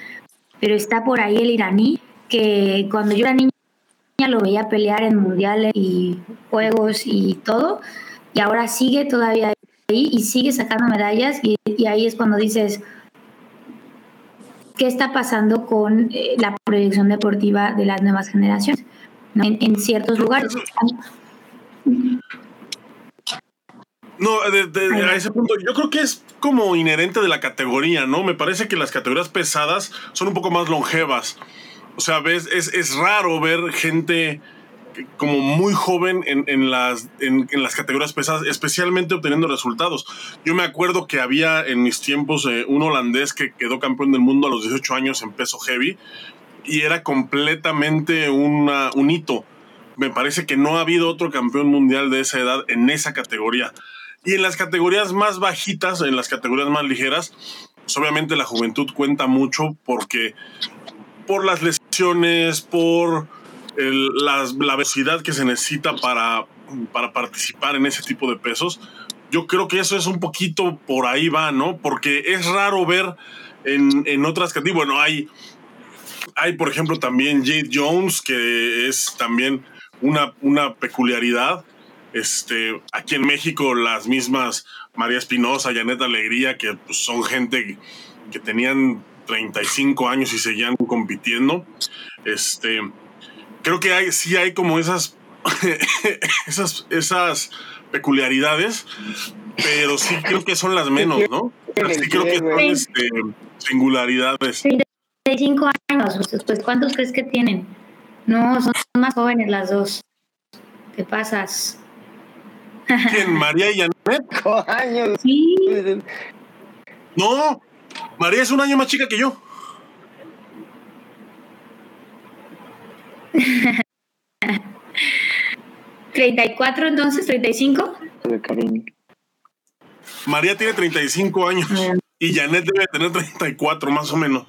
pero está por ahí el iraní, que cuando yo era niña lo veía pelear en mundiales y juegos y todo, y ahora sigue todavía ahí y sigue sacando medallas y, ahí es cuando dices, ¿qué está pasando con eh, la proyección deportiva de las nuevas generaciones en, ciertos lugares? No, a ese punto, yo creo que es como inherente de la categoría, ¿no? Me parece que las categorías pesadas son un poco más longevas. O sea, ves, es, es raro ver gente como muy joven en, las, en, las categorías pesadas, especialmente obteniendo resultados. Yo me acuerdo que había en mis tiempos eh, un holandés que quedó campeón del mundo a los 18 años en peso heavy y era completamente una, un hito. Me parece que no ha habido otro campeón mundial de esa edad en esa categoría. Y en las categorías más bajitas, en las categorías más ligeras, pues obviamente la juventud cuenta mucho porque por las lesiones, por la, velocidad que se necesita para, para participar en ese tipo de pesos. Yo creo que eso es un poquito por ahí va, ¿no? Porque es raro ver en, en otras categorías. Bueno, hay, hay, por ejemplo, también Jade Jones, que es también una, una peculiaridad. Este, aquí en México las mismas María Espinosa, Janet Alegría, que pues, son gente que tenían 35 años y seguían compitiendo. Este, creo que hay, sí hay como esas, esas, esas peculiaridades, pero sí creo que son las menos, ¿no? Sí creo que son este, singularidades. 35 años, pues, pues ¿cuántos crees que tienen? No, son más jóvenes las dos. Te pasas. ¿Quién? ¿María y Janet? años. Sí. No, María es un año más chica que yo. ¿34 entonces? ¿35? María tiene 35 años y Janet debe tener 34 más o menos.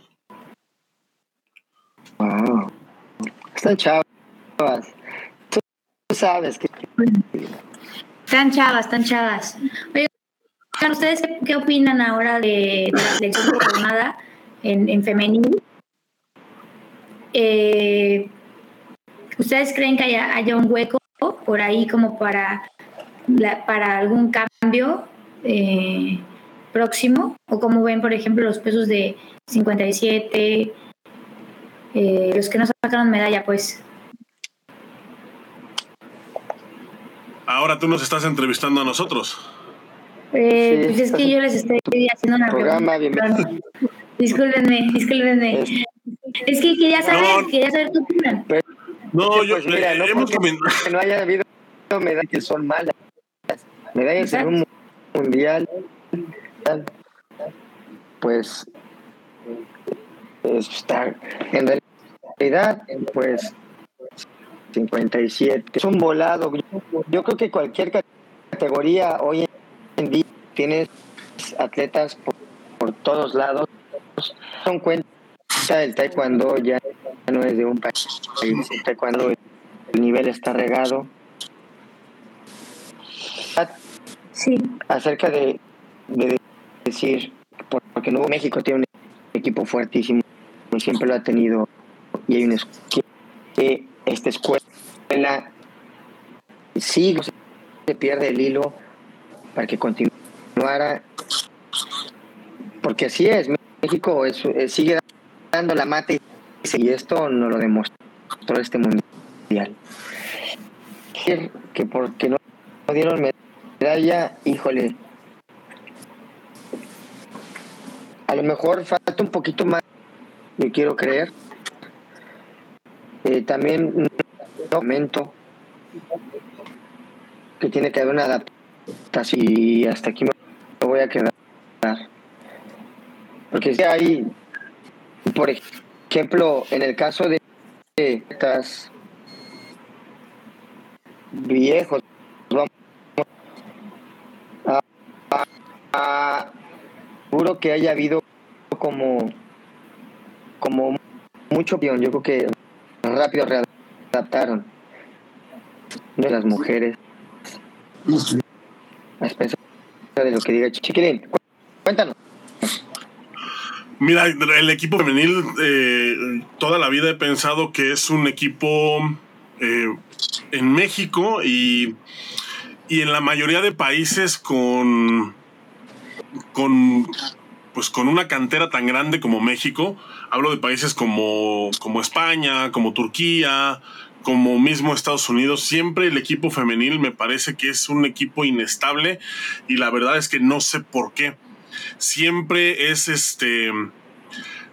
Wow. Están chavas. Tú sabes que... Están chavas, están chavas. Oye, ¿ustedes qué, opinan ahora de, de la selección programada en, en femenil? Eh, ¿Ustedes creen que haya, haya, un hueco por ahí como para, la, para algún cambio eh, próximo? ¿O como ven, por ejemplo, los pesos de 57, eh, los que no sacaron medalla, pues? Ahora tú nos estás entrevistando a nosotros. Eh, sí, pues es que yo les estoy haciendo una programa, pregunta. Discúlpenme, discúlpenme. Es, es que quería saber, no, quería saber tu opinión. No, yo pues mira, no hemos comentado que no haya habido medallas que son malas. Medallas en un mundial, pues está en realidad, pues 57. Es un volado. Yo, yo creo que cualquier categoría hoy en día tienes atletas por, por todos lados. Son cuenta el taekwondo ya no es de un país. El taekwondo el nivel está regado. Sí. Acerca de, de decir, porque Nuevo México tiene un equipo fuertísimo, siempre lo ha tenido, y hay una que esta escuela sí se pierde el hilo para que continuara porque así es México es, es, sigue dando la mata y esto no lo demostró este mundial. Que porque no, dieron medalla híjole. A lo mejor falta un poquito más yo quiero creer. Eh, también momento que tiene que haber una adaptación y hasta aquí me voy a quedar. Porque si hay por ejemplo en el caso de estas viejos vamos a, a, a, seguro que haya habido como como mucho yo creo que rápido readaptaron de las mujeres a expensas de lo que diga Chiquilín. Cuéntanos. Mira, el equipo femenil eh, toda la vida he pensado que es un equipo eh, en México y, y en la mayoría de países con, con pues con una cantera tan grande como México, hablo de países como, como España, como Turquía, como mismo Estados Unidos, siempre el equipo femenil me parece que es un equipo inestable y la verdad es que no sé por qué. Siempre es este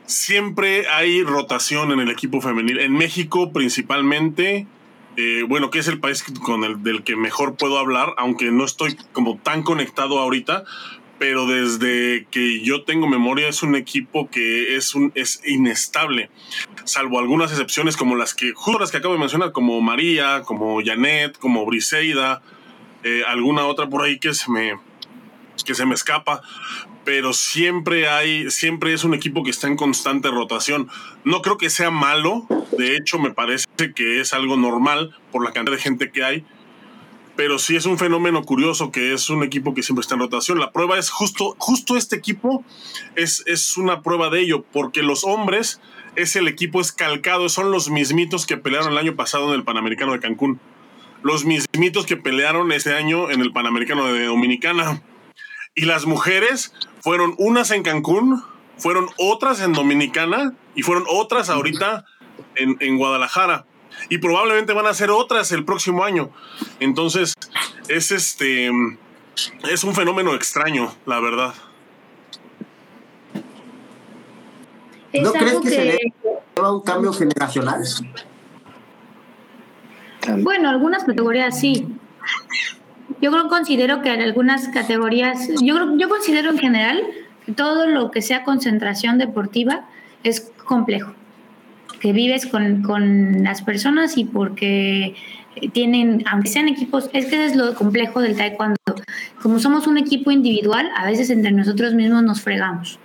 siempre hay rotación en el equipo femenil. En México principalmente, eh, bueno, que es el país con el del que mejor puedo hablar, aunque no estoy como tan conectado ahorita, pero desde que yo tengo memoria es un equipo que es, un, es inestable, salvo algunas excepciones como las que, justo las que acabo de mencionar, como María, como Janet, como Briseida, eh, alguna otra por ahí que se me, que se me escapa, pero siempre hay, siempre es un equipo que está en constante rotación. No creo que sea malo, de hecho me parece que es algo normal por la cantidad de gente que hay, pero sí es un fenómeno curioso que es un equipo que siempre está en rotación. La prueba es justo, justo este equipo es, es una prueba de ello, porque los hombres es el equipo escalcado, son los mismitos que pelearon el año pasado en el Panamericano de Cancún. los mismitos que pelearon ese año en el Panamericano de Dominicana. Y las mujeres fueron unas en Cancún, fueron otras en Dominicana y fueron otras ahorita en, en Guadalajara. Y probablemente van a ser otras el próximo año. Entonces, es este. Es un fenómeno extraño, la verdad. ¿No crees que, se deba un cambio generacional? Bueno, algunas categorías sí. Yo creo, considero que en algunas categorías, yo, yo considero en general que todo lo que sea concentración deportiva es complejo. Que vives con, con las personas y porque tienen, aunque sean equipos, es que es lo complejo del taekwondo. Como somos un equipo individual, a veces entre nosotros mismos nos fregamos.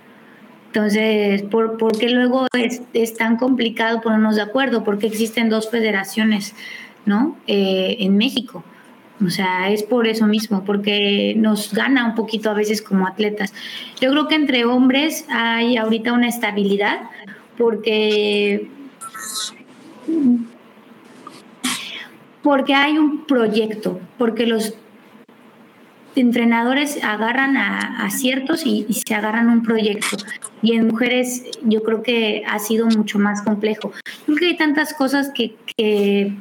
Entonces, ¿por, ¿por qué luego es, es, tan complicado ponernos de acuerdo? Porque existen dos federaciones, ¿no? Eh, en México. O sea, es por eso mismo, porque nos gana un poquito a veces como atletas. Yo creo que entre hombres hay ahorita una estabilidad, porque porque hay un proyecto, porque los entrenadores agarran a, ciertos y, se agarran un proyecto. Y en mujeres yo creo que ha sido mucho más complejo. Creo que hay tantas cosas que, que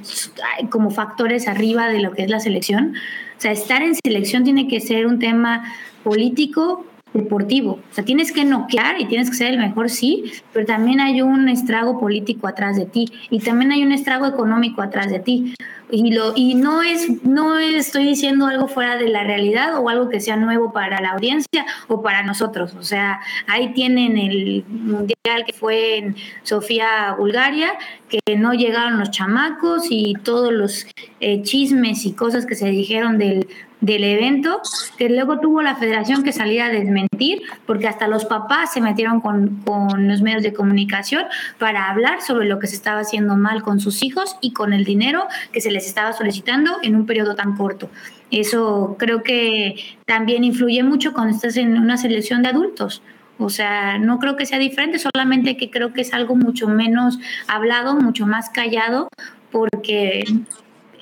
como factores arriba de lo que es la selección. O sea, estar en selección tiene que ser un tema político, deportivo. O sea, tienes que noquear y tienes que ser el mejor, sí, pero también hay un estrago político atrás de ti y también hay un estrago económico atrás de ti. Y, lo, y no, es, no estoy diciendo algo fuera de la realidad o algo que sea nuevo para la audiencia o para nosotros. O sea, ahí tienen el mundial que fue en Sofía, Bulgaria, que no llegaron los chamacos y todos los eh, chismes y cosas que se dijeron del del evento, que luego tuvo la federación que salir a desmentir, porque hasta los papás se metieron con, con, los medios de comunicación para hablar sobre lo que se estaba haciendo mal con sus hijos y con el dinero que se les estaba solicitando en un periodo tan corto. Eso creo que también influye mucho cuando estás en una selección de adultos. O sea, no creo que sea diferente, solamente que creo que es algo mucho menos hablado, mucho más callado, porque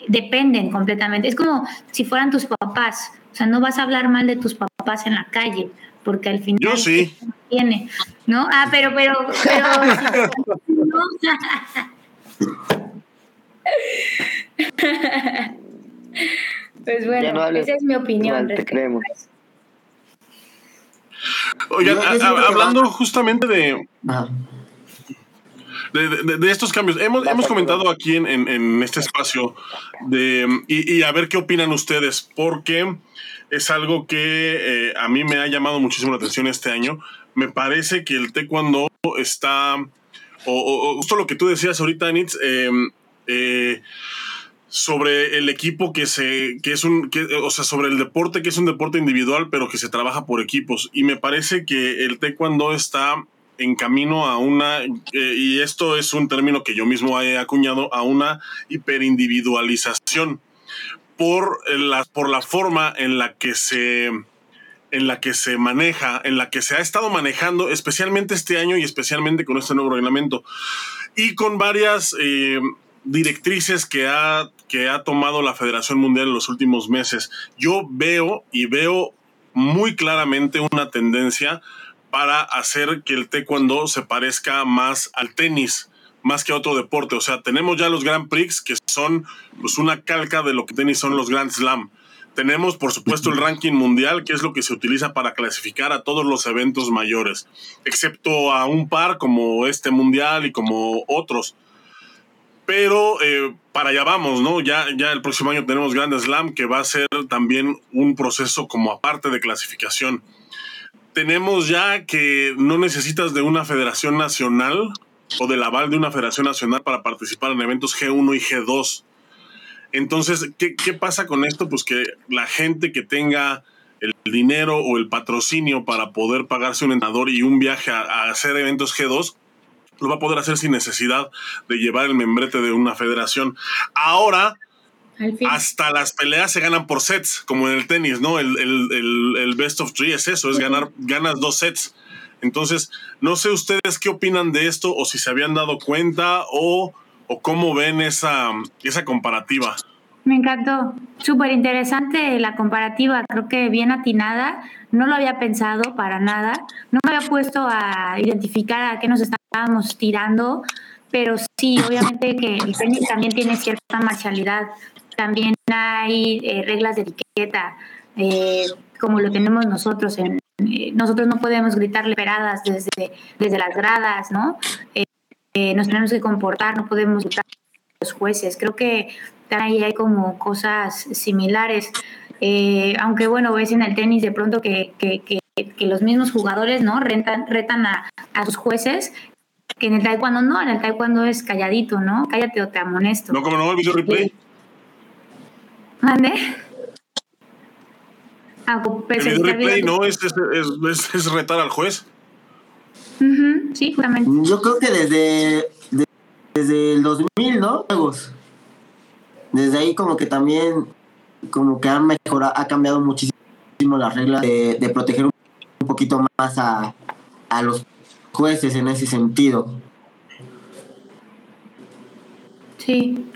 dependen completamente. Es como si fueran tus papás. O sea, no vas a hablar mal de tus papás en la calle, porque al final... Yo sí. Tiene, ¿no? Ah, pero, pero, pero... pues bueno, esa es mi opinión. te creemos. Oigan, hablando justamente de de, estos cambios. Hemos, hemos comentado aquí en, en, este espacio de, y, a ver qué opinan ustedes, porque es algo que eh, a mí me ha llamado muchísimo la atención este año. Me parece que el taekwondo está, o, justo lo que tú decías ahorita, Nitz, em, eh, sobre el equipo que se que es un que, o sea sobre el deporte que es un deporte individual pero que se trabaja por equipos y me parece que el taekwondo está en camino a una, eh, y esto es un término que yo mismo he acuñado, a una hiperindividualización por la, por la forma en la que se en la que se maneja, en la que se ha estado manejando, especialmente este año y especialmente con este nuevo reglamento, y con varias eh, directrices que ha, que ha tomado la Federación Mundial en los últimos meses. Yo veo y veo muy claramente una tendencia para hacer que el taekwondo se parezca más al tenis, más que a otro deporte. O sea, tenemos ya los Grand Prix, que son pues, una calca de lo que tenis son los Grand Slam. Tenemos, por supuesto, el ranking mundial, que es lo que se utiliza para clasificar a todos los eventos mayores, excepto a un par como este mundial y como otros. Pero eh, para allá vamos, ¿no? Ya, ya el próximo año tenemos Grand Slam, que va a ser también un proceso como aparte de clasificación tenemos ya que no necesitas de una federación nacional o del aval de una federación nacional para participar en eventos G1 y G2. Entonces, ¿qué, pasa con esto? Pues que la gente que tenga el dinero o el patrocinio para poder pagarse un entrenador y un viaje a, a hacer eventos G2, lo va a poder hacer sin necesidad de llevar el membrete de una federación. Ahora, hasta las peleas se ganan por sets, como en el tenis, ¿no? El, el, el, best of three es eso, es ganar, ganas dos sets. Entonces, no sé ustedes qué opinan de esto, o si se habían dado cuenta, o, o cómo ven esa, esa comparativa. Me encantó. Súper interesante la comparativa, creo que bien atinada. No lo había pensado para nada. No me había puesto a identificar a qué nos estábamos tirando, pero sí, obviamente que el tenis también tiene cierta marcialidad. También hay eh, reglas de etiqueta, eh, como lo tenemos nosotros. En, eh, nosotros no podemos gritarle peradas desde, desde las gradas, ¿no? nos tenemos que comportar, no podemos gritar a los jueces. Creo que ahí hay como cosas similares. Eh, aunque bueno, ves en el tenis de pronto que, que, que, los mismos jugadores no Rentan, retan a, a, sus jueces, que en el taekwondo no, en el taekwondo es calladito, ¿no? Cállate o te amonesto. No, como no, el video replay. ¿Mande? Ah, pues, el video replay no es, es, es, es, retar al juez. Uh -huh, sí, justamente. Yo creo que desde, desde el 2000, ¿no? Juegos desde ahí como que también como que han mejorado, ha cambiado muchísimo las reglas de, de proteger un poquito más a, a, los jueces en ese sentido. Sí.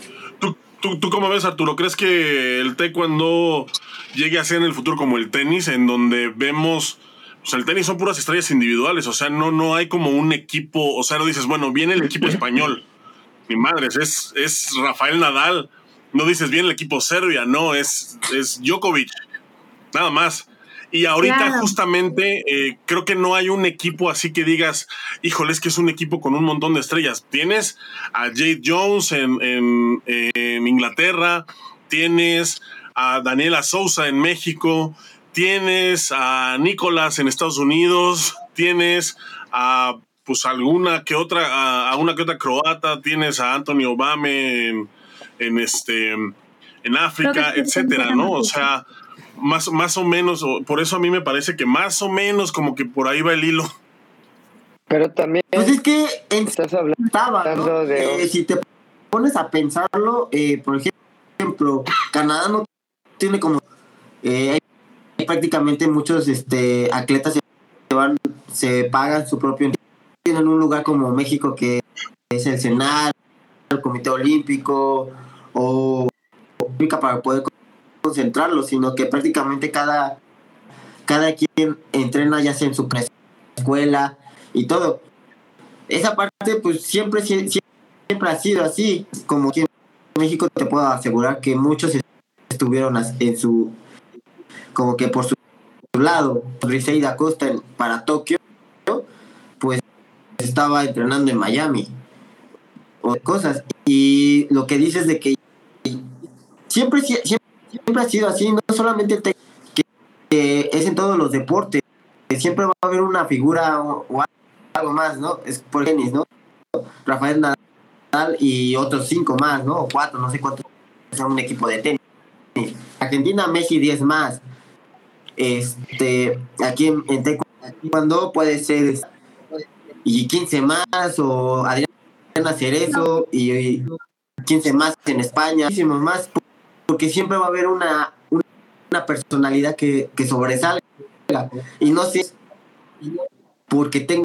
¿Tú, tú, cómo ves, Arturo? ¿Crees que el taekwondo llegue a ser en el futuro como el tenis, en donde vemos... O sea, el tenis son puras estrellas individuales, o sea, no, no hay como un equipo, o sea, no dices, bueno, viene el equipo español. Mi madre, es, es Rafael Nadal, no dices bien el equipo Serbia, no, es, es Djokovic, nada más. Y ahorita claro. justamente eh, creo que no hay un equipo así que digas, híjole, es que es un equipo con un montón de estrellas. Tienes a Jade Jones en, en, en Inglaterra, tienes a Daniela Sousa en México, tienes a Nicolás en Estados Unidos, tienes a pues alguna que otra, a, a una que otra croata, tienes a Anthony Obama en, en este en África, etcétera, ¿no? O sea, más, más o menos, por eso a mí me parece que más o menos como que por ahí va el hilo. Pero también pues es que en, estás hablando ¿no? de eh, si te pones a pensarlo, eh, por ejemplo, Canadá no tiene como eh, hay prácticamente muchos este atletas se van, se pagan su propio tienen un lugar como México que es el Senado, el Comité Olímpico, o para poder concentrarlo, sino que prácticamente cada, cada quien entrena ya sea en su escuela y todo. Esa parte pues siempre, siempre, ha sido así, como aquí en México te puedo asegurar que muchos estuvieron en su, como que por su lado, Riseida Costa para Tokio, pues estaba entrenando en Miami o cosas. Y lo que dices de que siempre, siempre, siempre ha sido así, no solamente te, que, que, es en todos los deportes, siempre va a haber una figura o, algo más, ¿no? Es por tenis, ¿no? Rafael Nadal y otros cinco más, ¿no? O cuatro, no sé cuántos son un equipo de tenis. Argentina, Messi, 10 más. Este, aquí en, en Taekwondo puede ser y 15 más, o Adrián hacer eso, y, y 15 más en España, muchísimos más porque siempre va a haber una, una personalidad que, que sobresalga. Y no sé porque tenga,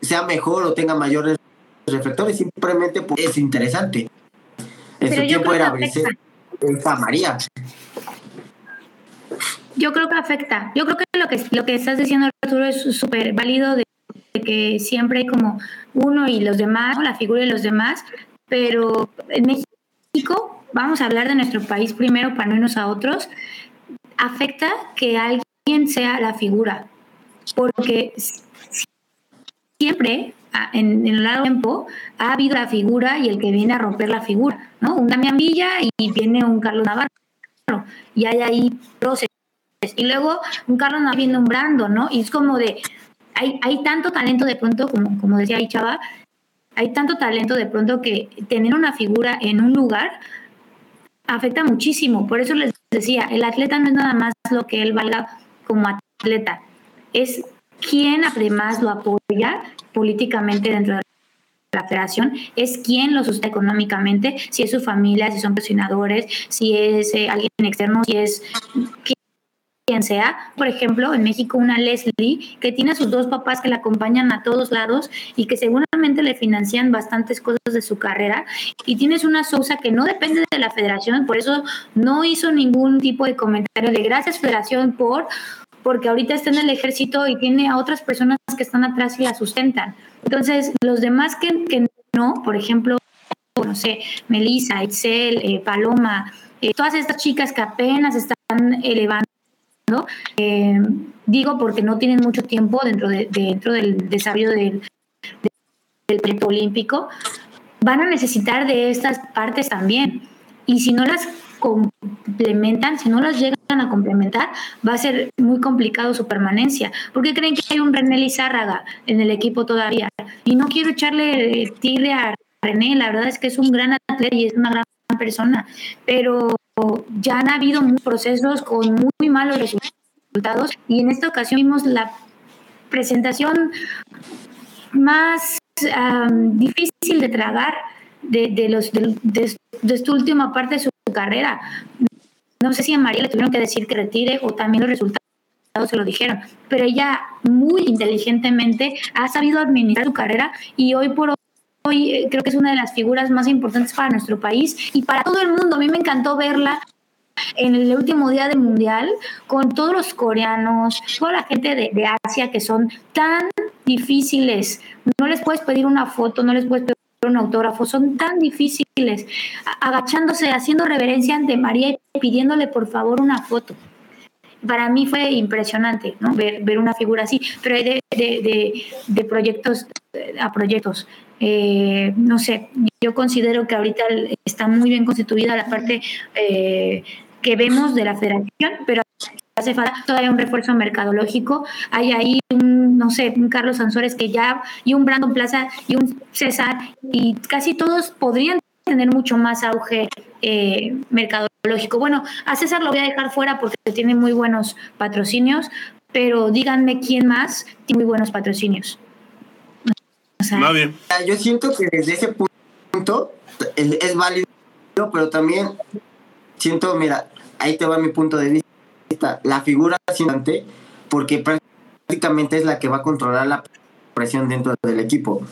sea mejor o tenga mayores reflectores, simplemente porque es interesante. En Pero su tiempo era afecta. María. Yo creo que afecta. Yo creo que lo que, lo que estás diciendo, Arturo, es súper válido de que siempre hay como uno y los demás, la figura y los demás, pero en México vamos a hablar de nuestro país primero para no irnos a otros, afecta que alguien sea la figura, porque siempre en, el largo tiempo ha habido la figura y el que viene a romper la figura, ¿no? Un Damián Villa y viene un Carlos Navarro, y hay ahí procesos. Y luego un Carlos Navarro viene un Brando, ¿no? Y es como de, hay, hay tanto talento de pronto, como, como decía ahí Chava, hay tanto talento de pronto que tener una figura en un lugar afecta muchísimo. Por eso les decía, el atleta no es nada más lo que él valga como atleta, es quien además lo apoya políticamente dentro de la federación, es quien lo sustenta económicamente, si es su familia, si son presionadores, si es eh, alguien externo, si es quien sea, por ejemplo, en México una Leslie que tiene a sus dos papás que la acompañan a todos lados y que seguramente le financian bastantes cosas de su carrera, y tienes una Sousa que no depende de la federación, por eso no hizo ningún tipo de comentario de gracias federación por porque ahorita está en el ejército y tiene a otras personas que están atrás y la sustentan. Entonces, los demás que, que no, por ejemplo, no sé, Melissa, Itzel, eh, Paloma, eh, todas estas chicas que apenas están elevando eh, digo porque no tienen mucho tiempo dentro, de, dentro del desarrollo del, del olímpico, van a necesitar de estas partes también. Y si no las complementan, si no las llegan a complementar, va a ser muy complicado su permanencia. porque creen que hay un René Lizárraga en el equipo todavía? Y no quiero echarle tire a René, la verdad es que es un gran atleta y es una gran persona, pero ya han habido procesos con muy malos resultados y en esta ocasión vimos la presentación más difícil de tragar de, los, de, esta última parte de su carrera. No sé si a María le tuvieron que decir que retire o también los resultados se lo dijeron, pero ella muy inteligentemente ha sabido administrar su carrera y hoy por hoy eh, creo que es una de las figuras más importantes para nuestro país y para todo el mundo. A mí me encantó verla en el último día del mundial con todos los coreanos, toda la gente de, de, Asia que son tan difíciles. No les puedes pedir una foto, no les puedes pedir un autógrafo, son tan difíciles, agachándose, haciendo reverencia ante María y pidiéndole por favor una foto. Para mí fue impresionante ¿no? ver, ver una figura así, pero de, de, de proyectos a proyectos. Eh, no sé, yo considero que ahorita está muy bien constituida la parte eh, que vemos de la federación, pero hace falta todavía un refuerzo mercadológico. Hay ahí un, no sé, un Carlos Sansores que ya, y un Brandon Plaza y un César, y casi todos podrían tener mucho más auge eh, mercadológico. Bueno, a César lo voy a dejar fuera porque tiene muy buenos patrocinios, pero díganme quién más tiene muy buenos patrocinios. Nadie. Yo siento que desde ese punto es, válido, pero también siento, mira, ahí te va mi punto de vista. La figura es porque prácticamente es la que va a controlar la presión dentro del equipo.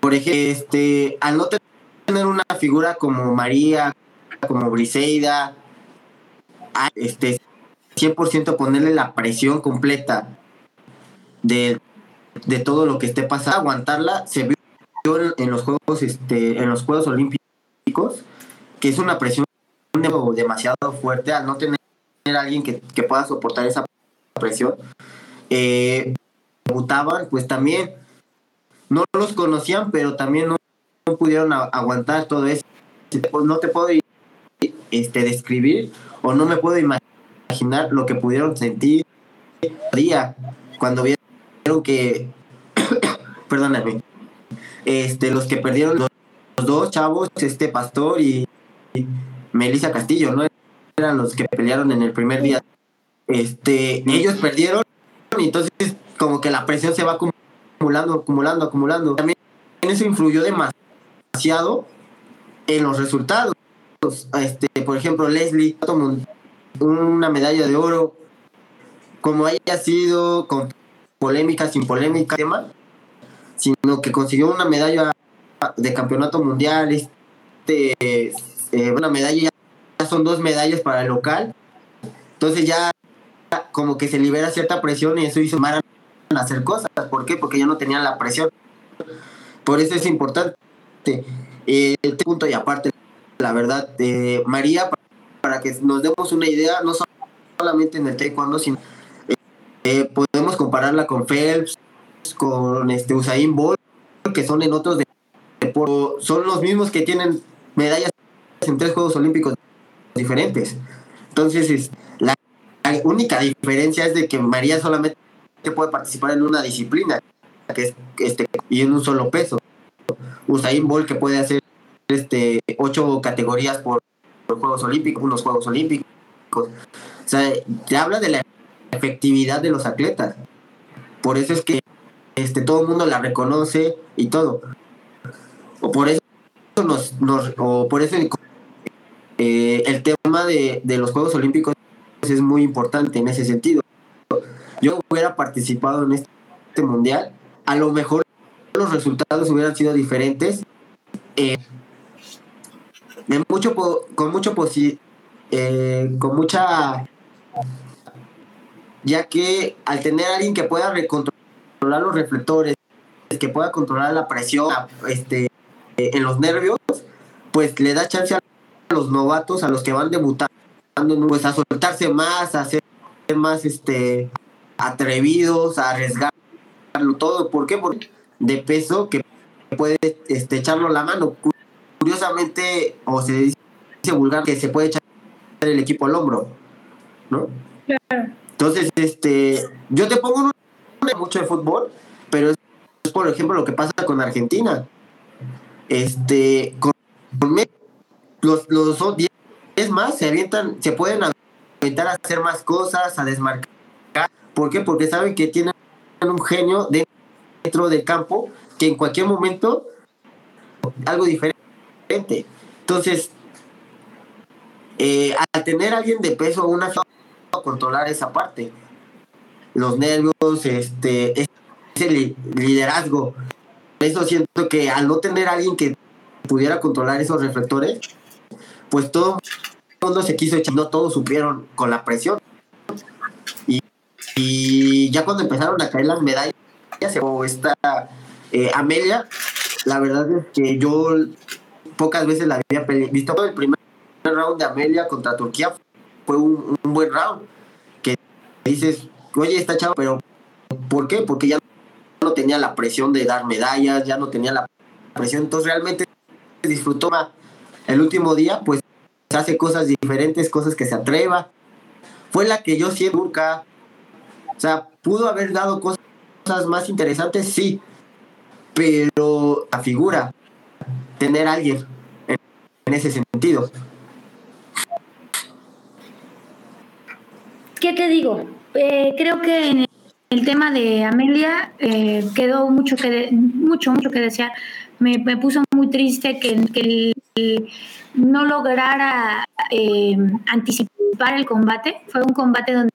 Por, ejemplo, este, al no tener una figura como María, como Briseida, este, 100% ponerle la presión completa de de todo lo que esté pasando, aguantarla, se vio en los Juegos, este, en los Juegos Olímpicos, que es una presión demasiado fuerte al no tener a alguien que, pueda soportar esa presión. Eh, pues también no los conocían, pero también no, pudieron aguantar todo eso. No te puedo este, describir o no me puedo imaginar lo que pudieron sentir día cuando vieron que, perdóname, este, los que perdieron los, dos chavos, este Pastor y, Melissa Castillo, ¿no? Eran los que pelearon en el primer día. Este, ellos perdieron y entonces como que la presión se va acumulando, acumulando, acumulando. También eso influyó demasiado en los resultados. Este, por ejemplo, Leslie tomó una medalla de oro, como haya sido con polémica, sin polémica, sino que consiguió una medalla de campeonato mundial, este, eh, una medalla, ya son dos medallas para el local, entonces ya como que se libera cierta presión y eso hizo Mara hacer cosas, ¿por qué? Porque ya no tenían la presión, por eso es importante eh, este punto y aparte, la verdad, eh, María, para que nos demos una idea, no solamente en el taekwondo, sino eh, podemos compararla con Phelps, con este Usain Bolt, que son en otros deportes. Son los mismos que tienen medallas en tres Juegos Olímpicos diferentes. Entonces, la, única diferencia es de que María solamente puede participar en una disciplina, que es este, y en un solo peso. Usain Bolt que puede hacer este ocho categorías por, por Juegos Olímpicos, unos Juegos Olímpicos. O sea, te habla de la efectividad de los atletas. Por eso es que este, todo el mundo la reconoce y todo. O por eso nos, o por eso eh, el tema de, los Juegos Olímpicos es muy importante en ese sentido. Yo hubiera participado en este mundial, a lo mejor los resultados hubieran sido diferentes. Eh, de mucho con mucho eh, con mucha ya que al tener a alguien que pueda controlar los reflectores, que pueda controlar la presión este, en los nervios, pues le da chance a los novatos, a los que van debutando, pues a soltarse más, a ser más este atrevidos, a arriesgarlo todo. ¿Por qué? Porque de peso que puede este, echarlo la mano. Curiosamente, o se dice vulgar que se puede echar el equipo al hombro, ¿no? Entonces, este, yo te pongo un mucho de fútbol, pero es por ejemplo lo que pasa con Argentina. Este, con, los, los 10 más se avientan, se pueden aventar a hacer más cosas, a desmarcar. ¿Por qué? Porque saben que tienen un genio dentro del campo que en cualquier momento algo diferente. Entonces, eh, al tener alguien de peso, una controlar esa parte. Los nervios, este, ese liderazgo. Eso siento que al no tener alguien que pudiera controlar esos reflectores, pues todo el se quiso echar, no todos supieron con la presión. Y, y ya cuando empezaron a caer las medallas, o esta eh, Amelia, la verdad es que yo pocas veces la había visto. El primer round de Amelia contra Turquía fue un, buen round. Que dices, oye, está chavo, pero ¿por qué? Porque ya no tenía la presión de dar medallas, ya no tenía la presión, entonces realmente disfrutó más. El último día, pues hace cosas diferentes, cosas que se atreva. Fue la que yo siempre nunca, o sea, pudo haber dado cosas más interesantes, sí, pero la figura, tener a alguien en, ese sentido. ¿Qué te digo? Eh, creo que en el tema de Amelia eh, quedó mucho que mucho mucho que desear. Me, puso muy triste que, que no lograra eh, anticipar el combate. Fue un combate donde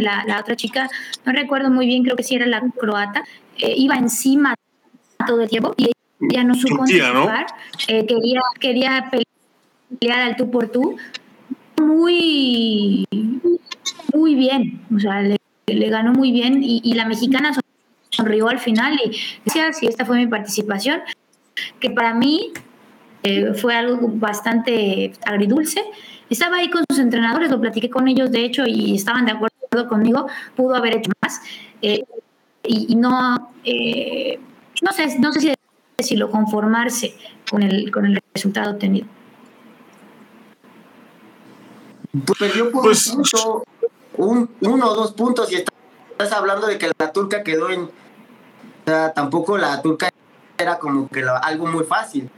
la, la, otra chica, no recuerdo muy bien, creo que sí era la croata, iba encima todo el tiempo y ella no supo anticipar. quería, quería pelear al tú por tú. Muy, muy bien, o sea, le, ganó muy bien y, la mexicana sonrió al final y decía, si esta fue mi participación, que para mí eh, fue algo bastante agridulce. Estaba ahí con sus entrenadores, lo platiqué con ellos de hecho y estaban de acuerdo conmigo, pudo haber hecho más. Eh, y, no, eh, no sé, no sé si decirlo, conformarse con el, con el resultado obtenido. Pues perdió por pues, un punto, un, uno o dos puntos y estás hablando de que la turca quedó en... O sea, tampoco la turca era como que algo muy fácil.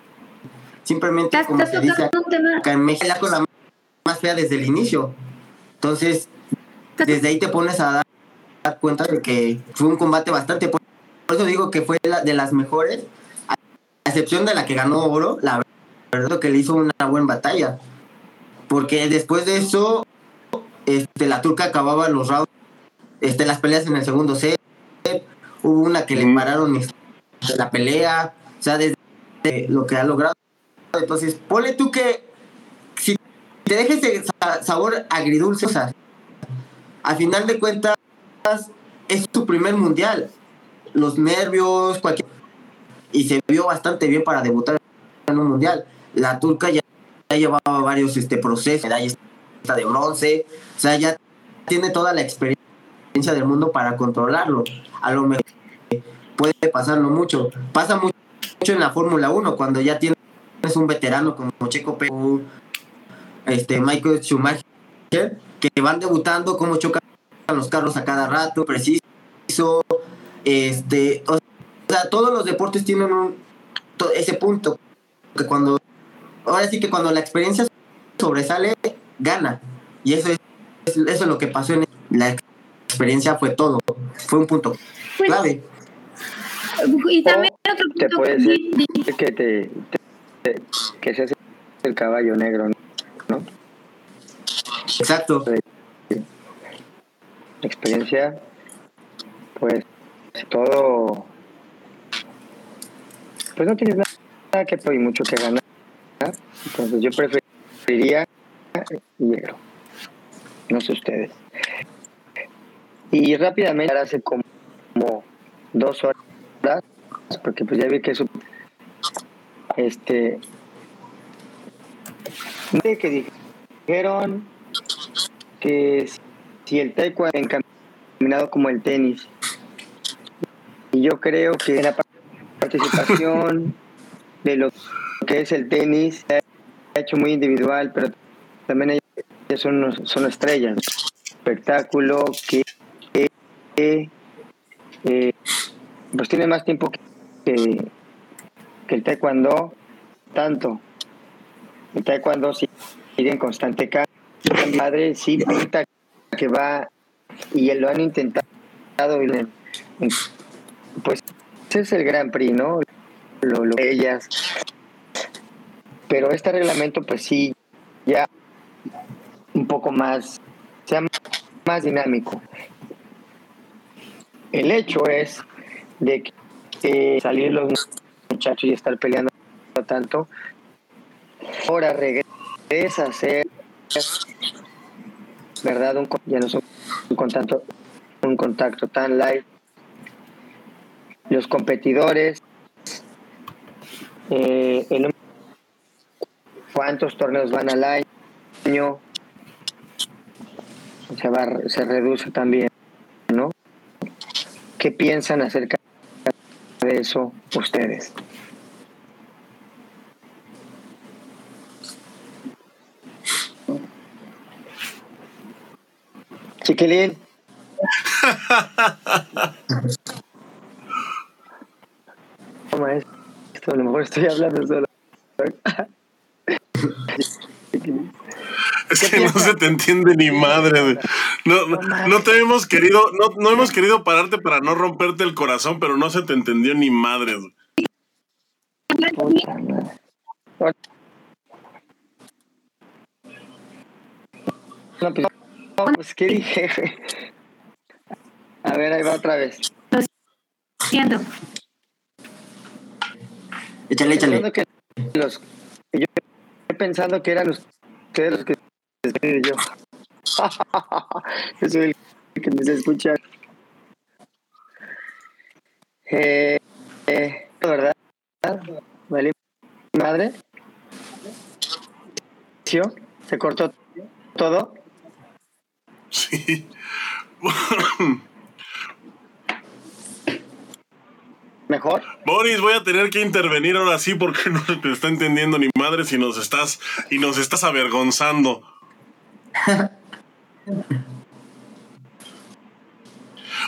Simplemente como se dice que en México la más fea desde el inicio. Entonces, desde ahí te pones a dar cuenta de que fue un combate bastante... Por eso digo que fue de las mejores, a excepción de la que ganó oro, la verdad que le hizo una buena batalla. Porque después de eso, este, la turca acababa los rounds, este, las peleas en el segundo set. Hubo una que le pararon la pelea. O sea, desde lo que ha logrado. Entonces, ponle tú que si te dejes de sabor agridulce, o sea, al final de cuentas es tu primer mundial. Los nervios, cualquier... Y se vio bastante bien para debutar en un mundial. La turca ya ya llevaba varios este, procesos, medallas de bronce, o sea, ya tiene toda la experiencia del mundo para controlarlo. A lo mejor puede pasarlo mucho. Pasa mucho en la Fórmula 1, cuando ya tienes un veterano como Checo Pérez, este, Michael Schumacher, que van debutando, como chocan los carros a cada rato, preciso. Este, o sea, todos los deportes tienen un, ese punto, que cuando ahora sí que cuando la experiencia sobresale, gana. Y eso es, eso es lo que pasó en la experiencia fue todo. Fue un punto pues, clave. Y también otro punto te puede ser que te, te, que seas el caballo negro, ¿no? Exacto. Experiencia, pues todo, pues no tienes nada que y mucho que ganar. Entonces yo preferiría hierro. No sé ustedes. Y rápidamente, hace como, dos horas, porque pues ya vi que eso, este, que dijeron que si el taekwondo encaminado como el tenis, y yo creo que la participación de lo que es el tenis se ha hecho muy individual, pero también ellos son, son estrellas. Espectáculo que, eh, pues tiene más tiempo que, que el taekwondo, tanto. El taekwondo sigue en constante cambio. Madre sí pinta que va y lo han intentado pues ese es el Gran Prix, ¿no? Lo, ellas. Pero este reglamento, pues sí, ya un poco más, sea más dinámico. El hecho es de que salir los muchachos y estar peleando tanto, ahora regresa a ser, ¿verdad? Un, ya no es un contacto, un contacto tan live. Los competidores, eh, en cuántos torneos van al año, se, va, se reduce también, ¿no? ¿Qué piensan acerca de eso ustedes? Chiquilín. ¿Cómo es? Esto a lo mejor estoy hablando solo. Es que no se te entiende ni madre. No, no, te hemos querido, no, no hemos querido pararte para no romperte el corazón, pero no se te entendió ni madre. No, pues, pues ¿qué dije? A ver, ahí va otra vez. Lo siento. Échale, échale. Que los, yo pensando que eran ustedes los que yo. yo soy el que se escucha. Eh, eh, ¿Verdad? ¿Vale? ¿Madre? ¿Se cortó todo? Sí. ¿Mejor? Boris, voy a tener que intervenir ahora sí porque no te está entendiendo ni madre si nos estás y nos estás avergonzando.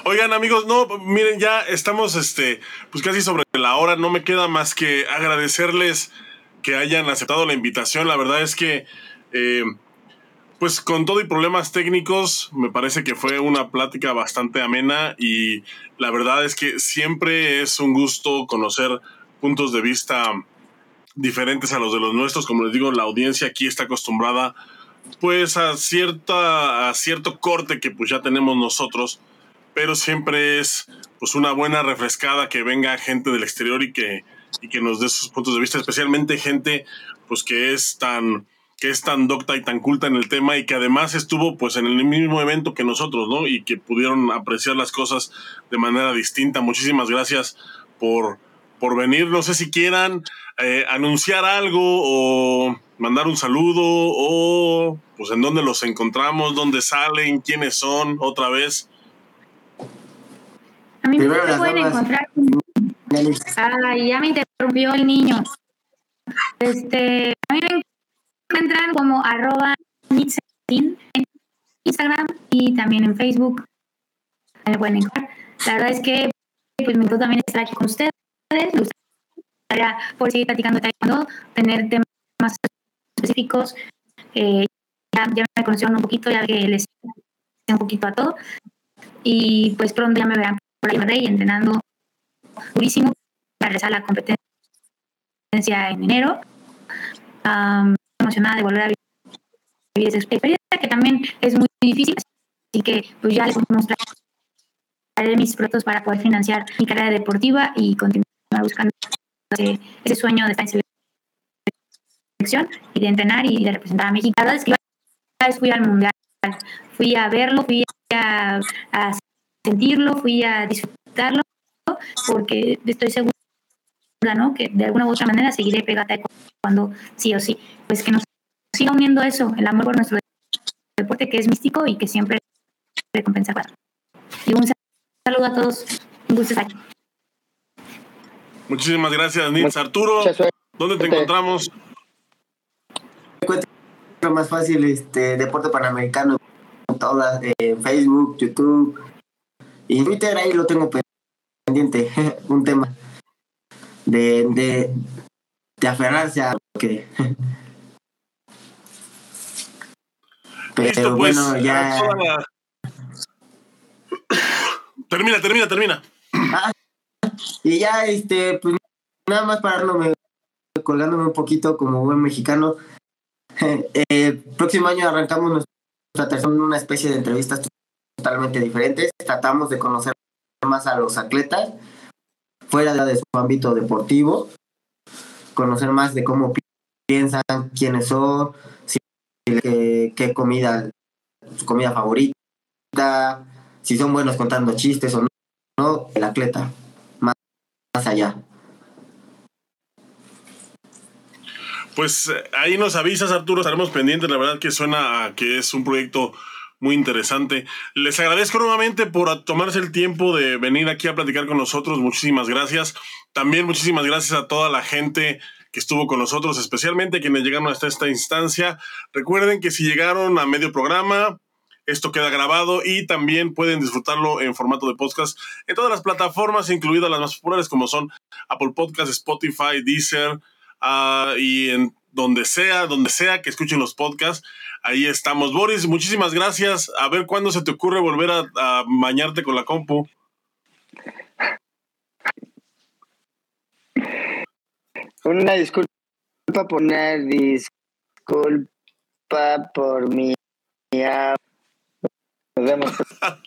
Oigan, amigos, no, miren, ya estamos este, pues casi sobre la hora. No me queda más que agradecerles que hayan aceptado la invitación. La verdad es que eh, pues con todo y problemas técnicos, me parece que fue una plática bastante amena y la verdad es que siempre es un gusto conocer puntos de vista diferentes a los de los nuestros. Como les digo, la audiencia aquí está acostumbrada pues a, cierta, a cierto corte que pues ya tenemos nosotros, pero siempre es pues una buena refrescada que venga gente del exterior y que, y que nos dé sus puntos de vista, especialmente gente pues que es tan que es tan docta y tan culta en el tema y que además estuvo pues en el mismo evento que nosotros, ¿no? Y que pudieron apreciar las cosas de manera distinta. Muchísimas gracias por, por venir. No sé si quieran eh, anunciar algo o mandar un saludo o pues en dónde los encontramos, dónde salen, quiénes son, otra vez. A mí me pueden encontrar. Ay, ya me interrumpió el niño. Este, a mí me encuentran como arroba en Instagram y también en Facebook. Pueden encontrar. La verdad es que pues, me gusta también estar aquí con ustedes. Me gustaría por seguir platicando taekwondo, tener temas específicos. Eh, ya, me conocieron un poquito, ya que les un poquito a todo. Y pues pronto ya me verán por ahí entrenando durísimo para regresar a la competencia en enero emocionada de volver a vivir esa experiencia que también es muy difícil. que pues ya les mostraré mis proyectos para poder financiar mi carrera deportiva y continuar buscando ese, sueño de estar en selección y de entrenar y de representar a México. Cada vez que fui al mundial, fui a verlo, fui a, a sentirlo, fui a disfrutarlo, porque estoy segura ¿no? que de alguna u otra manera seguiré pegada cuando sí o sí. Pues que nos siga uniendo eso, el amor por nuestro deporte que es místico y que siempre recompensa. Y un saludo a todos, un gusto estar aquí. Muchísimas gracias, Nils. Arturo, ¿dónde te encontramos? Lo más fácil, este, Deporte Panamericano, todas, eh, Facebook, YouTube y Twitter, ahí lo tengo pendiente, un tema de, de, de aferrarse a lo que... Pero pues, bueno, ya... Termina, termina, termina. Ah, y ya, este, pues nada más parándome, colgándome un poquito como buen mexicano. Eh, próximo año arrancamos nuestra tercera una especie de entrevistas totalmente diferentes. Tratamos de conocer más a los atletas fuera de su ámbito deportivo, conocer más de cómo piensan, quiénes son, qué, comida, su comida favorita, si son buenos contando chistes o no, el atleta, más, más allá. Pues eh, ahí nos avisas, Arturo, estaremos pendientes. La verdad que suena a que es un proyecto muy interesante. Les agradezco nuevamente por tomarse el tiempo de venir aquí a platicar con nosotros. Muchísimas gracias. También muchísimas gracias a toda la gente que estuvo con nosotros, especialmente quienes llegaron hasta esta instancia. Recuerden que si llegaron a medio programa, esto queda grabado y también pueden disfrutarlo en formato de podcast en todas las plataformas, incluidas las más populares como son Apple Podcasts, Spotify, Deezer uh, y en donde sea, donde sea que escuchen los podcasts. Ahí estamos. Boris, muchísimas gracias. A ver cuándo se te ocurre volver a, bañarte con la compu. Una disculpa una disculpa por mi. Nos vemos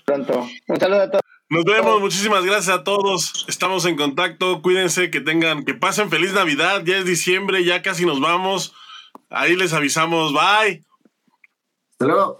pronto. Un saludo a todos. Nos vemos, muchísimas gracias a todos. Estamos en contacto. Cuídense, que tengan, que pasen feliz Navidad. Ya es diciembre, ya casi nos vamos. Ahí les avisamos. Bye. Hasta luego.